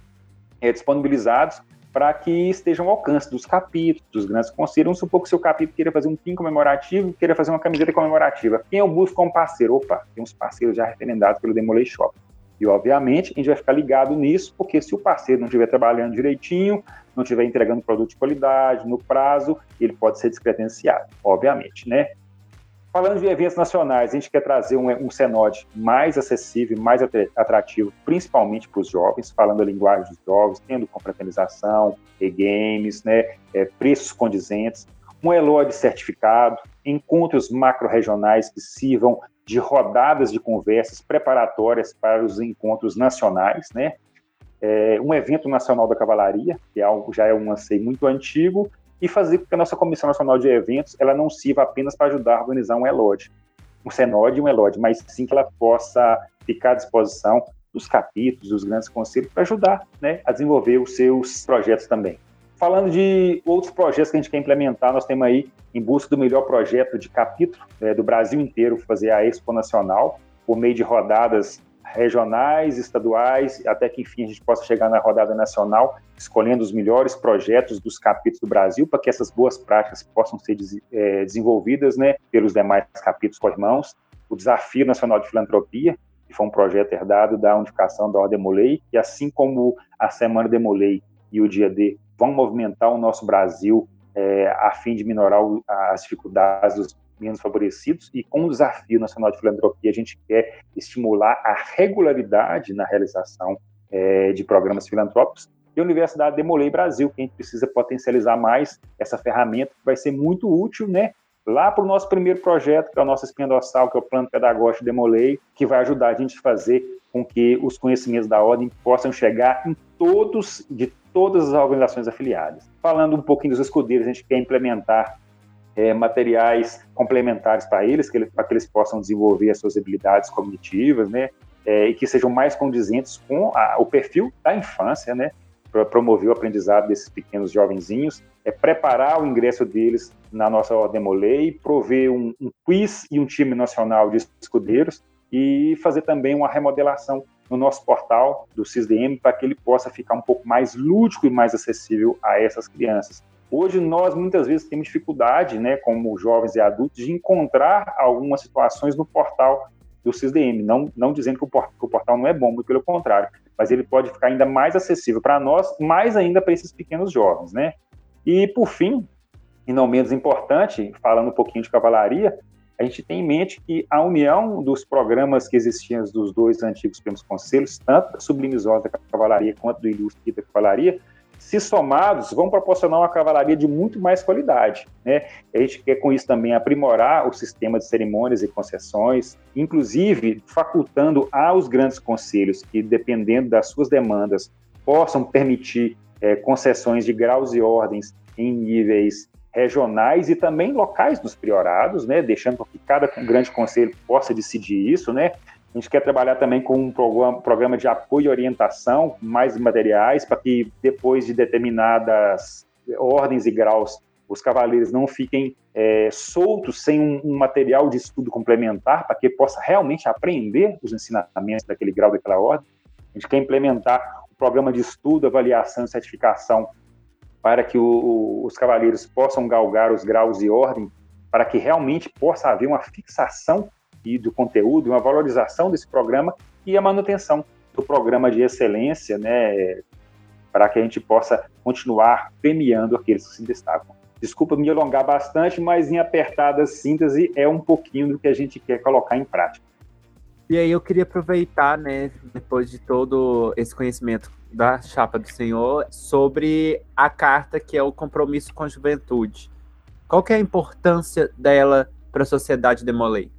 é, disponibilizados para que estejam ao alcance dos capítulos, dos grandes conselhos. Vamos supor que o seu capítulo queira fazer um PIN comemorativo, queira fazer uma camiseta comemorativa. Quem eu busco como parceiro? Opa, tem uns parceiros já referendados pelo Demolei Shop. E, obviamente, a gente vai ficar ligado nisso, porque se o parceiro não estiver trabalhando direitinho, não estiver entregando produto de qualidade, no prazo, ele pode ser descredenciado, obviamente, né? Falando de eventos nacionais, a gente quer trazer um, um mais acessível, mais atrativo, principalmente para os jovens, falando a linguagem dos jovens, tendo confraternização, e-games, né, é, preços condizentes, um ELOD certificado, encontros macro-regionais que sirvam de rodadas de conversas preparatórias para os encontros nacionais, né? É, um evento nacional da cavalaria, que é algo, já é um anseio muito antigo, e fazer com que a nossa Comissão Nacional de Eventos ela não sirva apenas para ajudar a organizar um ELOD, um CENOD e um ELOD, mas sim que ela possa ficar à disposição dos capítulos, dos grandes conselhos, para ajudar né, a desenvolver os seus projetos também. Falando de outros projetos que a gente quer implementar, nós temos aí, em busca do melhor projeto de capítulo né, do Brasil inteiro, fazer a Expo Nacional, por meio de rodadas regionais, estaduais, até que enfim a gente possa chegar na rodada nacional, escolhendo os melhores projetos dos capítulos do Brasil, para que essas boas práticas possam ser é, desenvolvidas né, pelos demais capítulos co-irmãos. O Desafio Nacional de Filantropia, que foi um projeto herdado da unificação da Ordem Molei, e assim como a Semana Demolei e o Dia D vão movimentar o nosso Brasil é, a fim de minorar as dificuldades dos menos favorecidos e com o Desafio Nacional de Filantropia a gente quer estimular a regularidade na realização é, de programas filantrópicos. E a Universidade Demolei Brasil, que a gente precisa potencializar mais essa ferramenta que vai ser muito útil, né, lá para o nosso primeiro projeto, que é o nosso espinha que é o Plano Pedagógico Demolei, que vai ajudar a gente a fazer com que os conhecimentos da ordem possam chegar em todos, de todas as organizações afiliadas. Falando um pouquinho dos escudeiros, a gente quer implementar é, materiais complementares para eles, para que eles possam desenvolver as suas habilidades cognitivas, né, é, e que sejam mais condizentes com a, o perfil da infância, né, para promover o aprendizado desses pequenos jovenzinhos, é preparar o ingresso deles na nossa Ordem Molei, prover um, um quiz e um time nacional de escudeiros e fazer também uma remodelação no nosso portal do CISDM para que ele possa ficar um pouco mais lúdico e mais acessível a essas crianças. Hoje nós muitas vezes temos dificuldade, né, como jovens e adultos, de encontrar algumas situações no portal do CISDM, não, não dizendo que o, portal, que o portal não é bom, muito pelo contrário, mas ele pode ficar ainda mais acessível para nós, mais ainda para esses pequenos jovens, né? E por fim, e não menos importante, falando um pouquinho de cavalaria, a gente tem em mente que a união dos programas que existiam dos dois antigos primos conselhos, tanto da Sublimisosa da Cavalaria quanto do Ilustre da Cavalaria, se somados, vão proporcionar uma cavalaria de muito mais qualidade. Né? A gente quer com isso também aprimorar o sistema de cerimônias e concessões, inclusive facultando aos grandes conselhos que, dependendo das suas demandas, possam permitir é, concessões de graus e ordens em níveis regionais e também locais nos priorados, né, deixando que cada grande conselho possa decidir isso, né, A gente quer trabalhar também com um programa, de apoio e orientação, mais materiais, para que depois de determinadas ordens e graus, os cavaleiros não fiquem é, soltos sem um, um, material de estudo complementar, para que possa realmente aprender os ensinamentos daquele grau, daquela ordem. A gente quer implementar um programa de estudo, avaliação e certificação para que o, os cavaleiros possam galgar os graus de ordem, para que realmente possa haver uma fixação e do conteúdo, uma valorização desse programa e a manutenção do programa de excelência, né, para que a gente possa continuar premiando aqueles que se destacam. Desculpa me alongar bastante, mas em apertada síntese é um pouquinho do que a gente quer colocar em prática. E aí eu queria aproveitar, né, depois de todo esse conhecimento da chapa do Senhor, sobre a carta que é o compromisso com a juventude. Qual é a importância dela para a sociedade de Molay?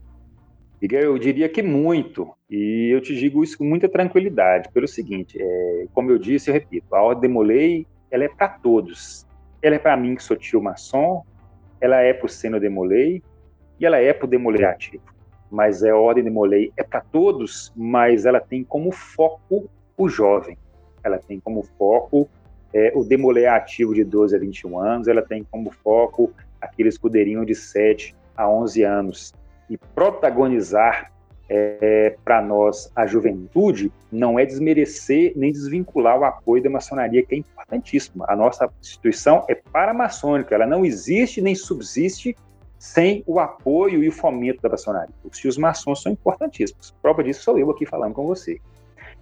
Miguel, eu diria que muito, e eu te digo isso com muita tranquilidade, pelo seguinte, é, como eu disse, eu repito, a Ordem de Molay, ela é para todos. Ela é para mim que sou tio maçom, ela é para o Seno de Molay, e ela é para o Demolay ativo. Mas é a Ordem de Molay é para todos, mas ela tem como foco o jovem. Ela tem como foco é, o Demolay ativo de 12 a 21 anos, ela tem como foco aquele escudeirinho de 7 a 11 anos e protagonizar é, para nós a juventude não é desmerecer nem desvincular o apoio da maçonaria, que é importantíssimo. A nossa instituição é paramaçônica, ela não existe nem subsiste sem o apoio e o fomento da maçonaria. Os tios maçons são importantíssimos. Prova disso sou eu aqui falando com você,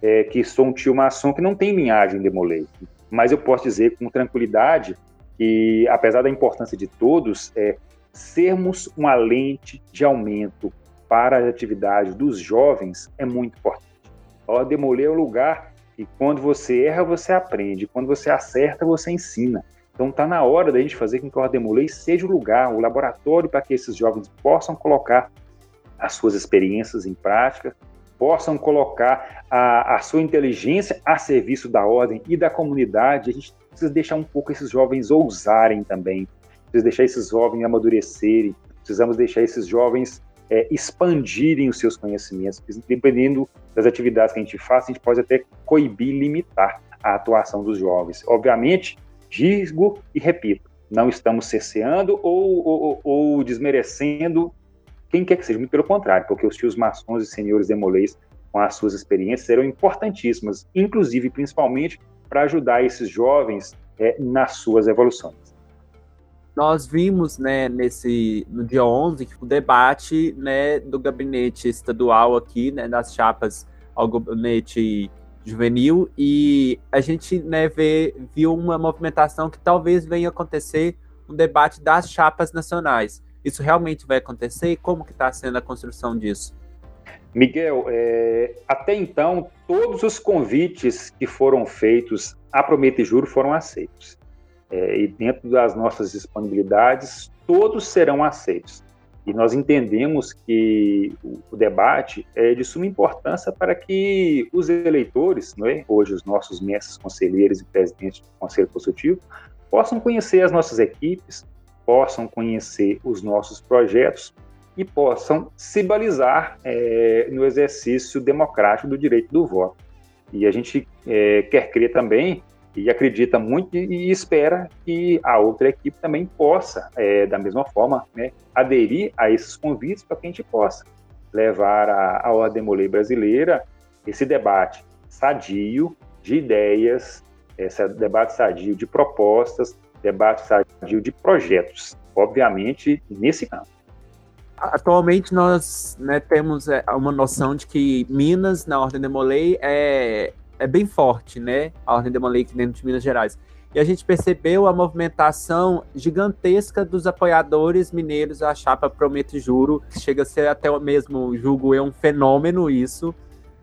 é, que sou um tio maçom que não tem linhagem de Molay, mas eu posso dizer com tranquilidade que, apesar da importância de todos, é, sermos uma lente de aumento para a atividade dos jovens é muito importante. O Demoler é um lugar que quando você erra, você aprende, quando você acerta, você ensina. Então está na hora da gente fazer com que o Demolei seja o lugar, o laboratório para que esses jovens possam colocar as suas experiências em prática, possam colocar a, a sua inteligência a serviço da ordem e da comunidade. A gente precisa deixar um pouco esses jovens ousarem também, precisa deixar esses jovens amadurecerem, precisamos deixar esses jovens é, expandirem os seus conhecimentos, dependendo das atividades que a gente faz, a gente pode até coibir, limitar a atuação dos jovens. Obviamente, digo e repito, não estamos cerceando ou, ou, ou, desmerecendo quem quer que seja, muito pelo contrário, porque os tios maçons e senhores demolês, com as suas experiências, serão importantíssimas, inclusive, principalmente, para ajudar esses jovens é, nas suas evoluções nós vimos, né, nesse, no dia 11, o debate, né, do gabinete estadual aqui, né, das chapas ao gabinete juvenil, e a gente, né, vê, viu uma movimentação que talvez venha acontecer um debate das chapas nacionais. Isso realmente vai acontecer? Como que está sendo a construção disso? Miguel, é, até então, todos os convites que foram feitos a Promete Juro foram aceitos é, e dentro das nossas disponibilidades, todos serão aceitos. E nós entendemos que o debate é de suma importância para que os eleitores, é? hoje os nossos mestres conselheiros e presidentes do Conselho Consultivo, possam conhecer as nossas equipes, possam conhecer os nossos projetos e possam se balizar é, no exercício democrático do direito do voto. E a gente é, quer crer também e acredita muito e espera que a outra equipe também possa, é, da mesma forma, né, aderir a esses convites para que a gente possa levar a Ordem Molei brasileira esse debate sadio de ideias, esse debate sadio de propostas, debate sadio de projetos, obviamente nesse campo. Atualmente nós né, temos é, uma noção de que Minas, na Ordem de Molay, é, é bem forte, né? A Ordem de Moleque dentro de Minas Gerais. E a gente percebeu a movimentação gigantesca dos apoiadores mineiros à chapa Prometo Juro. Chega a ser até mesmo, julgo eu, um fenômeno isso.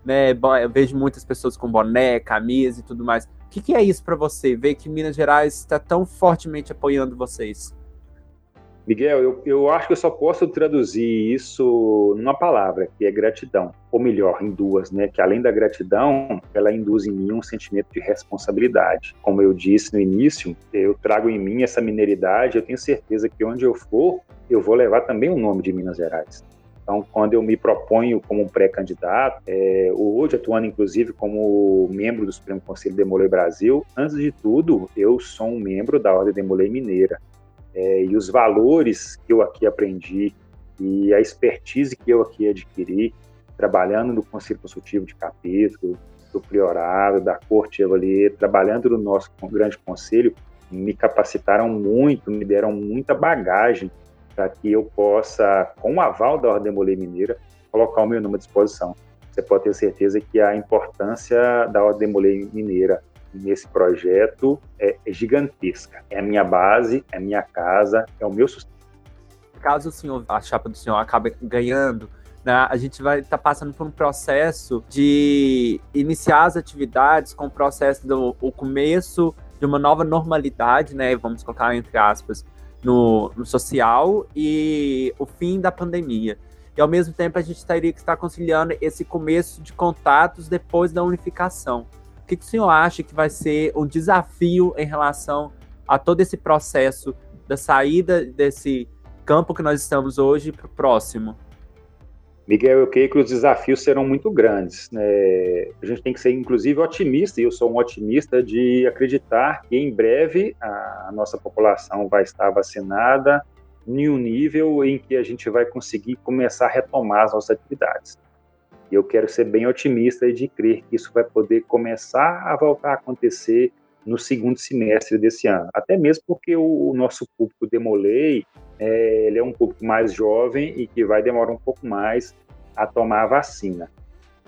Né? Eu vejo muitas pessoas com boné, camisa e tudo mais. O que, que é isso para você? Ver que Minas Gerais está tão fortemente apoiando vocês? Miguel, eu, eu acho que eu só posso traduzir isso numa palavra, que é gratidão. Ou melhor, em duas, né? Que além da gratidão, ela induz em mim um sentimento de responsabilidade. Como eu disse no início, eu trago em mim essa mineridade, eu tenho certeza que onde eu for, eu vou levar também o nome de Minas Gerais. Então, quando eu me proponho como um pré-candidato, é, hoje atuando inclusive como membro do Supremo Conselho de Demolei Brasil, antes de tudo, eu sou um membro da Ordem Demolei Mineira. É, e os valores que eu aqui aprendi e a expertise que eu aqui adquiri, trabalhando no Conselho Consultivo de Capítulo, do Priorado, da Corte Evalier, trabalhando no nosso grande conselho, me capacitaram muito, me deram muita bagagem para que eu possa, com o aval da Ordem Molei Mineira, colocar o meu nome à disposição. Você pode ter certeza que a importância da Ordem Molei Mineira nesse projeto é gigantesca. É a minha base, é a minha casa, é o meu sustento. Caso o senhor, a chapa do senhor acabe ganhando, né, a gente vai estar tá passando por um processo de iniciar as atividades com o processo do o começo de uma nova normalidade, né? Vamos colocar entre aspas, no, no social e o fim da pandemia. E ao mesmo tempo a gente teria que estar conciliando esse começo de contatos depois da unificação. O que, que o senhor acha que vai ser um desafio em relação a todo esse processo da saída desse campo que nós estamos hoje para o próximo? Miguel, eu creio que os desafios serão muito grandes. Né? A gente tem que ser, inclusive, otimista, e eu sou um otimista de acreditar que em breve a nossa população vai estar vacinada em um nível em que a gente vai conseguir começar a retomar as nossas atividades. E eu quero ser bem otimista e de crer que isso vai poder começar a voltar a acontecer no segundo semestre desse ano. Até mesmo porque o, nosso público Demolei é, ele é um público mais jovem e que vai demorar um pouco mais a tomar a vacina.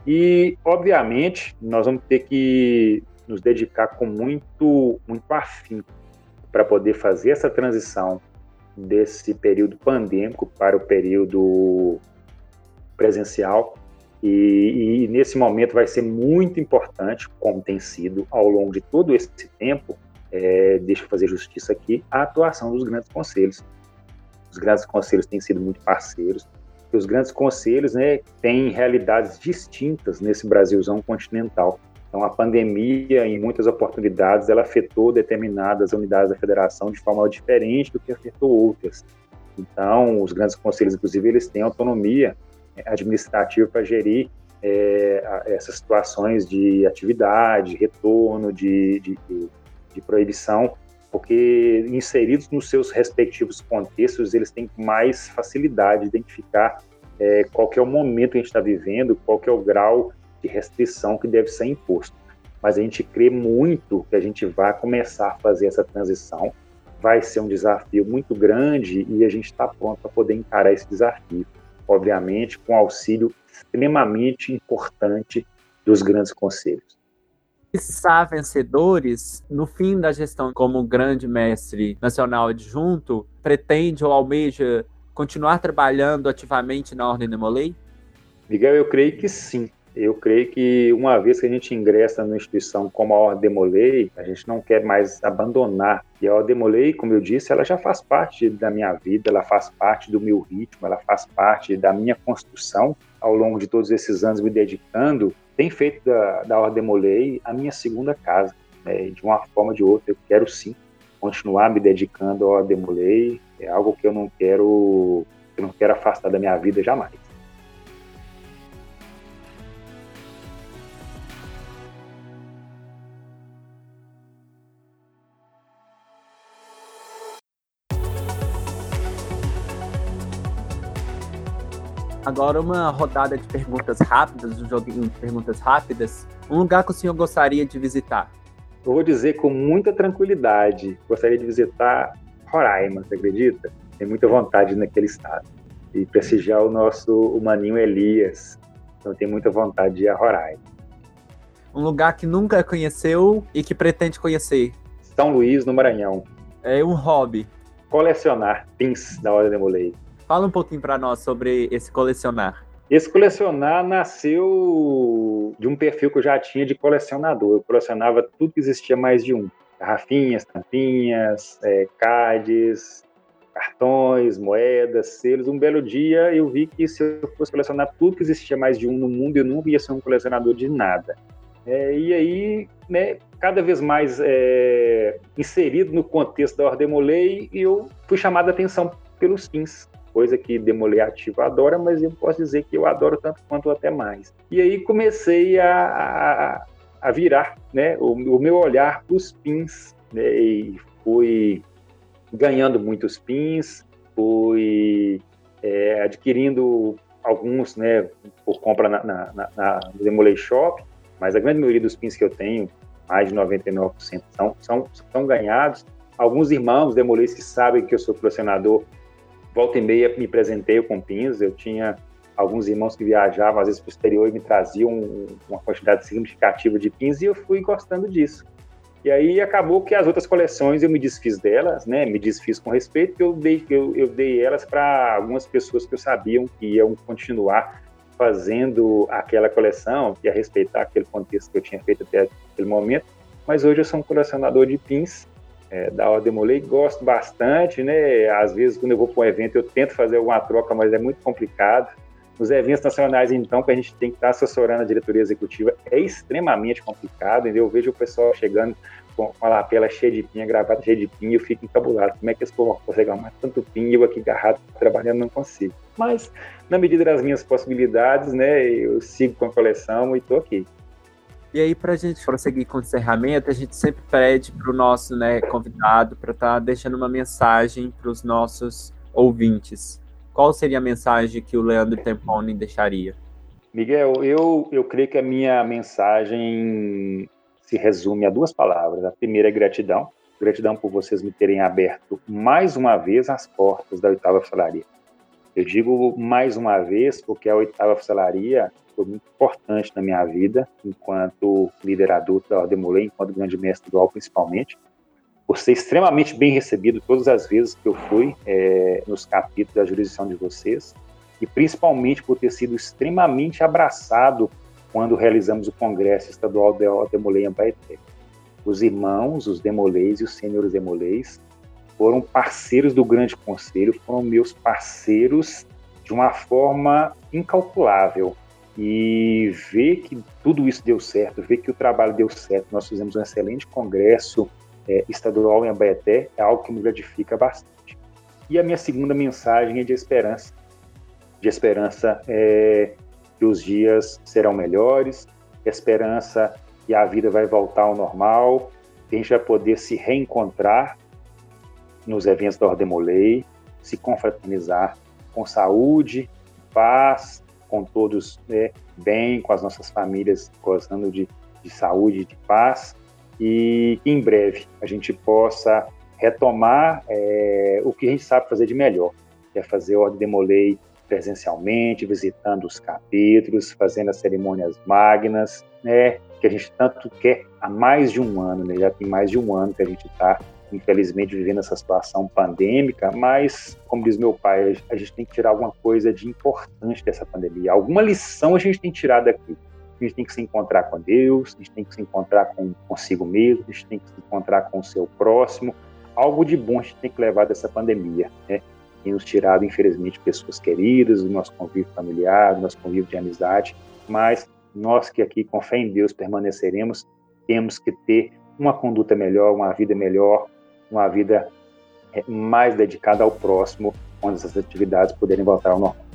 E, obviamente, nós vamos ter que nos dedicar com muito, muito afinco para poder fazer essa transição desse período pandêmico para o período presencial. E, e, nesse momento vai ser muito importante, como tem sido ao longo de todo esse tempo, é, deixa eu fazer justiça aqui, a atuação dos grandes conselhos os grandes conselhos têm sido muito parceiros. E os grandes conselhos né, têm realidades distintas nesse Brasilzão continental. Então, a pandemia, em muitas oportunidades, ela afetou determinadas unidades da federação de forma diferente do que afetou outras. Então, os grandes conselhos, inclusive, eles têm autonomia né, administrativa para gerir é, essas situações de atividade, retorno, de, de, de proibição porque inseridos nos seus respectivos contextos, eles têm mais facilidade de identificar é, qual é o momento que a gente está vivendo, qual é o grau de restrição que deve ser imposto. Mas a gente crê muito que a gente vai começar a fazer essa transição, vai ser um desafio muito grande e a gente está pronto para poder encarar esse desafio, obviamente com auxílio extremamente importante dos grandes conselhos quiçá vencedores, no fim da gestão como grande mestre nacional adjunto, pretende ou almeja continuar trabalhando ativamente na Ordem de Molay? Miguel, eu creio que sim. Eu creio que uma vez que a gente ingressa numa instituição como a Ordem Molay, a gente não quer mais abandonar. E a Ordem Molay, como eu disse, ela já faz parte da minha vida, ela faz parte do meu ritmo, ela faz parte da minha construção ao longo de todos esses anos me dedicando tem feito da, da Ordem Molei a minha segunda casa. Né? De uma forma ou de outra, eu quero sim continuar me dedicando à Ordem Molei. É algo que eu não quero, eu não quero afastar da minha vida jamais. Agora uma rodada de perguntas rápidas, um joguinho de perguntas rápidas. Um lugar que o senhor gostaria de visitar? Eu vou dizer com muita tranquilidade. Gostaria de visitar Roraima, você acredita? Tenho muita vontade naquele estado. E prestigiar o nosso o maninho Elias. Então tenho muita vontade de ir a Roraima. Um lugar que nunca conheceu e que pretende conhecer? São Luís, no Maranhão. É um hobby. Colecionar pins da Ordem de Molei. Fala um pouquinho para nós sobre esse colecionar. Esse colecionar nasceu de um perfil que eu já tinha de colecionador. Eu colecionava tudo que existia mais de um. Garrafinhas, tampinhas, é, cards, cartões, moedas, selos. Um belo dia eu vi que se eu fosse colecionar tudo que existia mais de um no mundo, eu nunca ia ser um colecionador de nada. É, e aí, né, cada vez mais é, inserido no contexto da Ordem Molei, eu fui chamado a atenção pelos fins coisa que Demolei Ativo adora, mas eu posso dizer que eu adoro tanto quanto até mais. E aí comecei a, a, a virar né, o, o, meu olhar para os pins, né, e fui ganhando muitos pins, fui é, adquirindo alguns né, por compra na, na, na, na Demolei Shop, mas a grande maioria dos pins que eu tenho, mais de 99%, são, são, são ganhados. Alguns irmãos demolês que sabem que eu sou colecionador, volta e meia me presentei com pins. Eu tinha alguns irmãos que viajavam, às vezes, para o exterior e me traziam uma quantidade significativa de pins e eu fui gostando disso. E aí acabou que as outras coleções eu me desfiz delas, né? Me desfiz com respeito, eu dei, eu, eu dei elas para algumas pessoas que eu sabiam que iam continuar fazendo aquela coleção e a respeitar aquele contexto que eu tinha feito até aquele momento. Mas hoje eu sou um colecionador de pins é, da Ordem Molei, gosto bastante, né? Às vezes, quando eu vou para um evento, eu tento fazer alguma troca, mas é muito complicado. Nos eventos nacionais, então, que a gente tem que estar assessorando a diretoria executiva, é extremamente complicado. Entendeu? Eu vejo o pessoal chegando com a lapela cheia de pinha, gravata cheia de pinha, eu fico encabulado. Como é que esse povo consegue arrumar tanto pinho eu aqui agarrado, trabalhando, não consigo. Mas, na medida das minhas possibilidades, né, eu sigo com a coleção e estou aqui. E aí, para a gente prosseguir com o encerramento, a gente sempre pede para o nosso né, convidado para estar tá deixando uma mensagem para os nossos ouvintes. Qual seria a mensagem que o Leandro Tempone deixaria? Miguel, eu, eu creio que a minha mensagem se resume a duas palavras. A primeira é gratidão. Gratidão por vocês me terem aberto mais uma vez as portas da oitava oficialaria. Eu digo mais uma vez porque a oitava oficialaria foi muito importante na minha vida, enquanto líder adulto da Ordem enquanto grande mestre dual principalmente, por ser extremamente bem recebido todas as vezes que eu fui é, nos capítulos da jurisdição de vocês, e principalmente por ter sido extremamente abraçado quando realizamos o Congresso Estadual da Demolei em Baeté. Os irmãos, os Demolês e os senhores Demolês foram parceiros do Grande Conselho, foram meus parceiros de uma forma incalculável. E ver que tudo isso deu certo, ver que o trabalho deu certo, nós fizemos um excelente congresso é, estadual em Abaeté, é algo que me gratifica bastante. E a minha segunda mensagem é de esperança. De esperança é, que os dias serão melhores, esperança que a vida vai voltar ao normal, que a gente vai poder se reencontrar nos eventos da Ordem Molei, se confraternizar com saúde, paz, com todos né, bem, com as nossas famílias gozando de, de saúde de paz, e que em breve a gente possa retomar é, o que a gente sabe fazer de melhor, que é fazer Ordem Demolei presencialmente, visitando os capítulos, fazendo as cerimônias magnas, né, que a gente tanto quer há mais de um ano, né, já tem mais de um ano que a gente está, infelizmente, vivendo essa situação pandêmica, mas, como diz meu pai, a gente tem que tirar alguma coisa de importante dessa pandemia, alguma lição a gente tem que tirar daqui. A gente tem que se encontrar com Deus, a gente tem que se encontrar com consigo mesmo, a gente tem que se encontrar com o seu próximo, algo de bom a gente tem que levar dessa pandemia, né? tem nos tirado, infelizmente, pessoas queridas do nosso convívio familiar, do nosso convívio de amizade, mas nós que aqui, com fé em Deus, permaneceremos, temos que ter uma conduta melhor, uma vida melhor, uma vida é, mais dedicada ao próximo, quando essas atividades puderem voltar ao normal.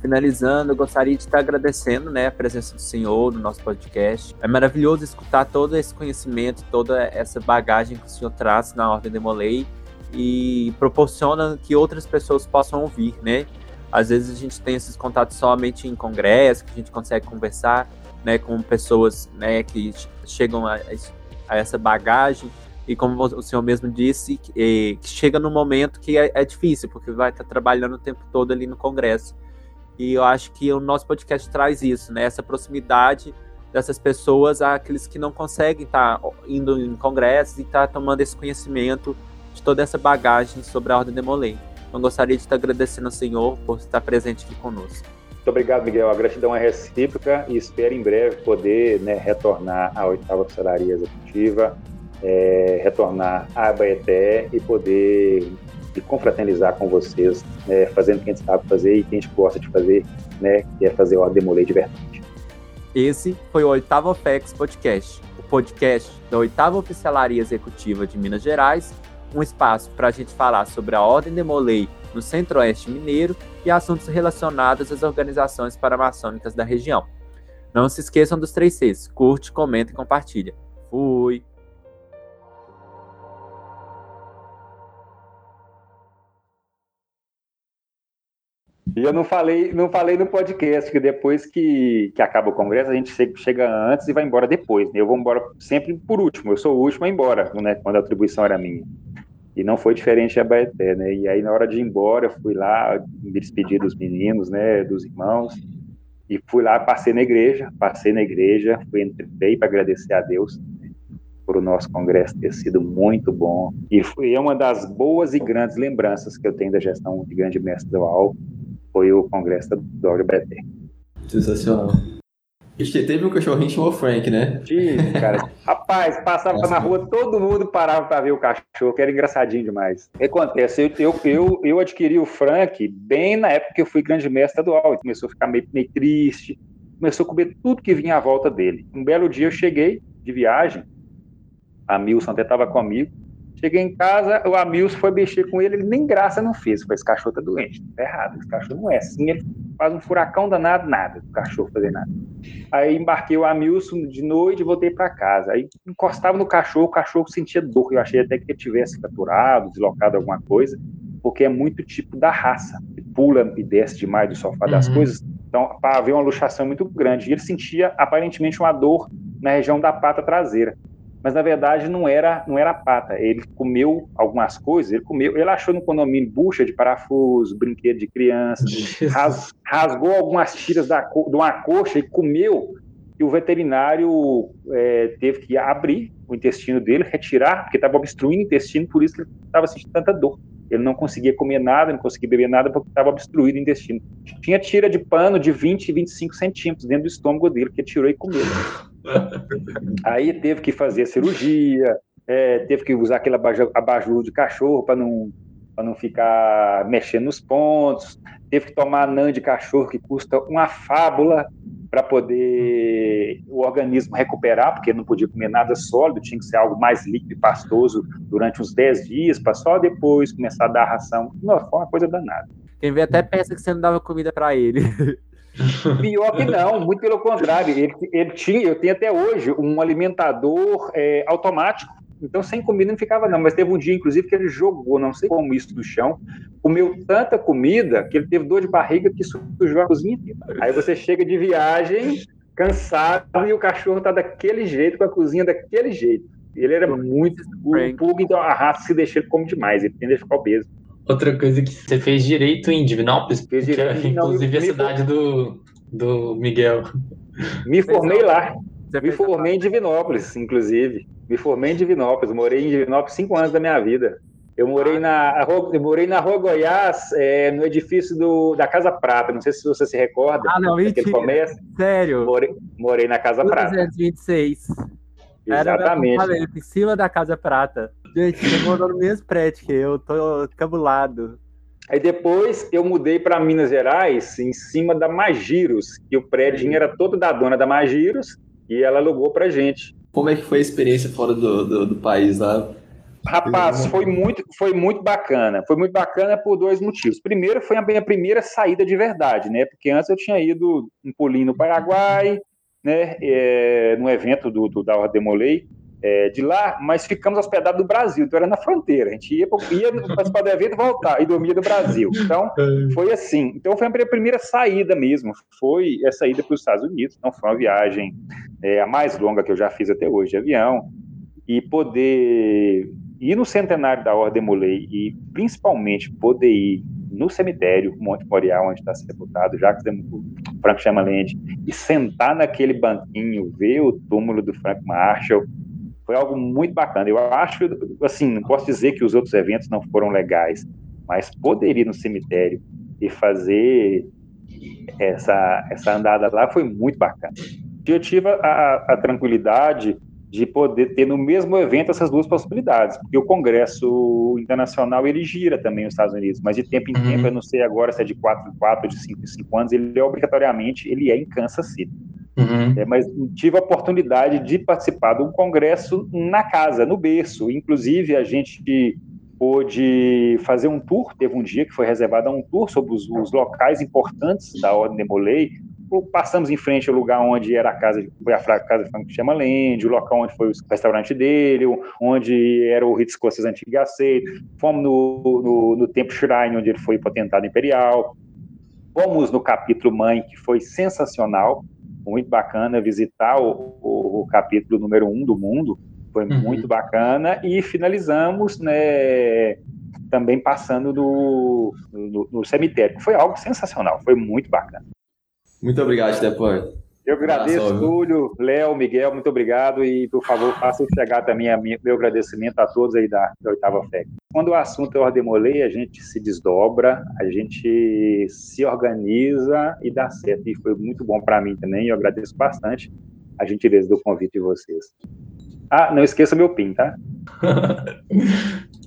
Finalizando, eu gostaria de estar agradecendo né, a presença do senhor no nosso podcast. É maravilhoso escutar todo esse conhecimento, toda essa bagagem que o senhor traz na Ordem de Molay e proporciona que outras pessoas possam ouvir, né? Às vezes a gente tem esses contatos somente em congresso, que a gente consegue conversar, né, com pessoas, né, que chegam a, a essa bagagem e como o senhor mesmo disse, chega no momento que é, é, difícil, porque vai estar trabalhando o tempo todo ali no congresso. E eu acho que o nosso podcast traz isso, né? Essa proximidade dessas pessoas àqueles que não conseguem estar indo em congressos e estar tomando esse conhecimento de toda essa bagagem sobre a Ordem de Molay. Então gostaria de estar agradecendo ao Senhor por estar presente aqui conosco. Muito obrigado, Miguel. A gratidão é recíproca e espero em breve poder né, retornar à oitava oficialaria executiva, é, retornar à Abaeté e poder de confraternizar com vocês, né, fazendo o que a gente sabe fazer e o que a gente gosta de fazer, né, que é fazer o Demolei de verdade. Esse foi o Oitavo FEX Podcast, o podcast da Oitava Oficialaria Executiva de Minas Gerais um espaço para a gente falar sobre a Ordem de Molay no Centro-Oeste Mineiro e assuntos relacionados às organizações paramaçônicas da região. Não se esqueçam dos três Cs: curte, comenta e compartilha. Fui! E eu não falei, não falei no podcast que depois que, que acaba o congresso, a gente chega antes e vai embora depois. Né? Eu vou embora sempre por último, eu sou o último a ir embora, né? quando a atribuição era minha. E não foi diferente a Baeté, né? E aí, na hora de ir embora, eu fui lá, me despedir dos meninos, né? Dos irmãos. E fui lá, passei na igreja, passei na igreja, fui, entrei para agradecer a Deus por o nosso congresso ter sido muito bom. E foi uma das boas e grandes lembranças que eu tenho da gestão de grande mestre do AL, foi o congresso do LGBT. Sensacional. Acho que teve um cachorrinho chamado Frank, né? Tive, cara. Rapaz, passava Nossa, na rua, todo mundo parava para ver o cachorro, que era engraçadinho demais. Acontece, eu, eu, eu, eu, adquiri o Frank bem na época que eu fui grande mestre estadual. Ele começou a ficar meio, meio triste, começou a comer tudo que vinha à volta dele. Um belo dia eu cheguei de viagem, a Milson até estava comigo, Cheguei em casa, o Amils foi mexer com ele, ele nem graça não fez. Falei, esse cachorro tá doente, tá errado, esse cachorro não é assim, ele faz um furacão danado, nada, o cachorro fazer nada. Aí embarquei o Amilson de noite e voltei para casa. Aí encostava no cachorro, o cachorro sentia dor. Eu achei até que ele tivesse capturado, deslocado alguma coisa, porque é muito tipo da raça. Ele pula e desce demais do sofá das uhum. coisas. Então, para haver uma luxação muito grande. E ele sentia aparentemente uma dor na região da pata traseira mas na verdade não era não era pata. Ele comeu algumas coisas, ele comeu, ele achou no condomínio bucha de parafuso, brinquedo de criança, ras, rasgou algumas tiras da, de uma coxa e comeu. E o veterinário é, teve que abrir o intestino dele, retirar, porque estava obstruindo o intestino, por isso que ele estava sentindo tanta dor. Ele não conseguia comer nada, não conseguia beber nada porque estava obstruído o intestino. Tinha tira de pano de 20, 25 centímetros dentro do estômago dele, que ele tirou e comeu. Aí teve que fazer cirurgia, é, teve que usar aquele abajur de cachorro para não, não ficar mexendo nos pontos, teve que tomar anã de cachorro que custa uma fábula para poder o organismo recuperar, porque não podia comer nada sólido, tinha que ser algo mais líquido e pastoso durante uns 10 dias, para só depois começar a dar ração. Não, foi uma coisa danada. Quem vê até pensa que você não dava comida para ele. Pior que não, muito pelo contrário. Ele, ele tinha, eu tenho até hoje, um alimentador é, automático. Então, sem comida não ficava, não. Mas teve um dia, inclusive, que ele jogou, não sei como isso, do chão, comeu tanta comida que ele teve dor de barriga que sujou a cozinha. Aí você chega de viagem, cansado, e o cachorro tá daquele jeito, com a cozinha daquele jeito. Ele era muito pulga, então a raça se deixa ele come demais, ele tende a ficar obeso. Outra coisa que você fez direito em Divinópolis, fez é direito, é, inclusive a cidade do, do Miguel. Me formei lá. Me formei em Divinópolis, inclusive. Me formei em Divinópolis. Morei em Divinópolis cinco anos da minha vida. Eu morei ah. na, eu morei na Rua Goiás, é, no edifício do, da Casa Prata. Não sei se você se recorda. Ah, não, mentira. Começa. Sério? Morei, morei na Casa Prata. 226. Exatamente. Era em cima da Casa Prata. Gente, você morou no mesmo prédio que eu, tô cabulado. Aí depois eu mudei para Minas Gerais, em cima da Magiros, que o prédio era todo da dona da Magiros, e ela alugou pra gente. Como é que foi a experiência fora do, do, do país lá? Rapaz, foi muito, foi muito bacana. Foi muito bacana por dois motivos. Primeiro, foi a minha primeira saída de verdade, né? Porque antes eu tinha ido um pulinho no Paraguai, né? É, no evento do, do da Ordem Demolei, é, de lá, mas ficamos hospedados no Brasil, então era na fronteira. A gente ia, ia participar do evento e voltar, e dormia no Brasil. Então, é. foi assim. Então, foi a minha primeira saída mesmo. Foi a saída para os Estados Unidos. Então, foi uma viagem é, a mais longa que eu já fiz até hoje de avião. E poder ir no centenário da Ordem Molei e, principalmente, poder ir no cemitério Monte Morial, onde está sepultado Jacques de Frank Chamaland, e sentar naquele banquinho, ver o túmulo do Frank Marshall, foi algo muito bacana. Eu acho, assim, não posso dizer que os outros eventos não foram legais, mas poder ir no cemitério e fazer essa, essa andada lá foi muito bacana. Eu tive a, a tranquilidade de poder ter no mesmo evento essas duas possibilidades, porque o Congresso Internacional ele gira também nos Estados Unidos, mas de tempo em uhum. tempo, eu não sei agora se é de 4 em 4 de 5 em 5 anos, ele é obrigatoriamente ele é em Kansas City. Uhum. É, mas tive a oportunidade de participar de um congresso na casa, no berço. Inclusive, a gente pôde fazer um tour, teve um dia que foi reservado a um tour sobre os, os locais importantes da Ordem de Molay, passamos em frente ao lugar onde era a casa, foi a casa de Frank chama Land, o local onde foi o restaurante dele, onde era o Ritz Escocês Antigo Aceito, fomos no, no, no Templo Shrine, onde ele foi potentado imperial, fomos no capítulo Mãe, que foi sensacional, muito bacana visitar o, o, o capítulo número um do mundo, foi uhum. muito bacana, e finalizamos, né, também passando no, no, no cemitério, foi algo sensacional, foi muito bacana. Muito obrigado, Stepor. Eu agradeço, Túlio, Léo, Miguel, muito obrigado e, por favor, façam chegar também a minha, meu agradecimento a todos aí da, da Oitava Fé. Quando o assunto é ordem molei, a gente se desdobra, a gente se organiza e dá certo. E foi muito bom para mim também, eu agradeço bastante a gentileza do convite de vocês. Ah, não esqueça meu PIN, tá?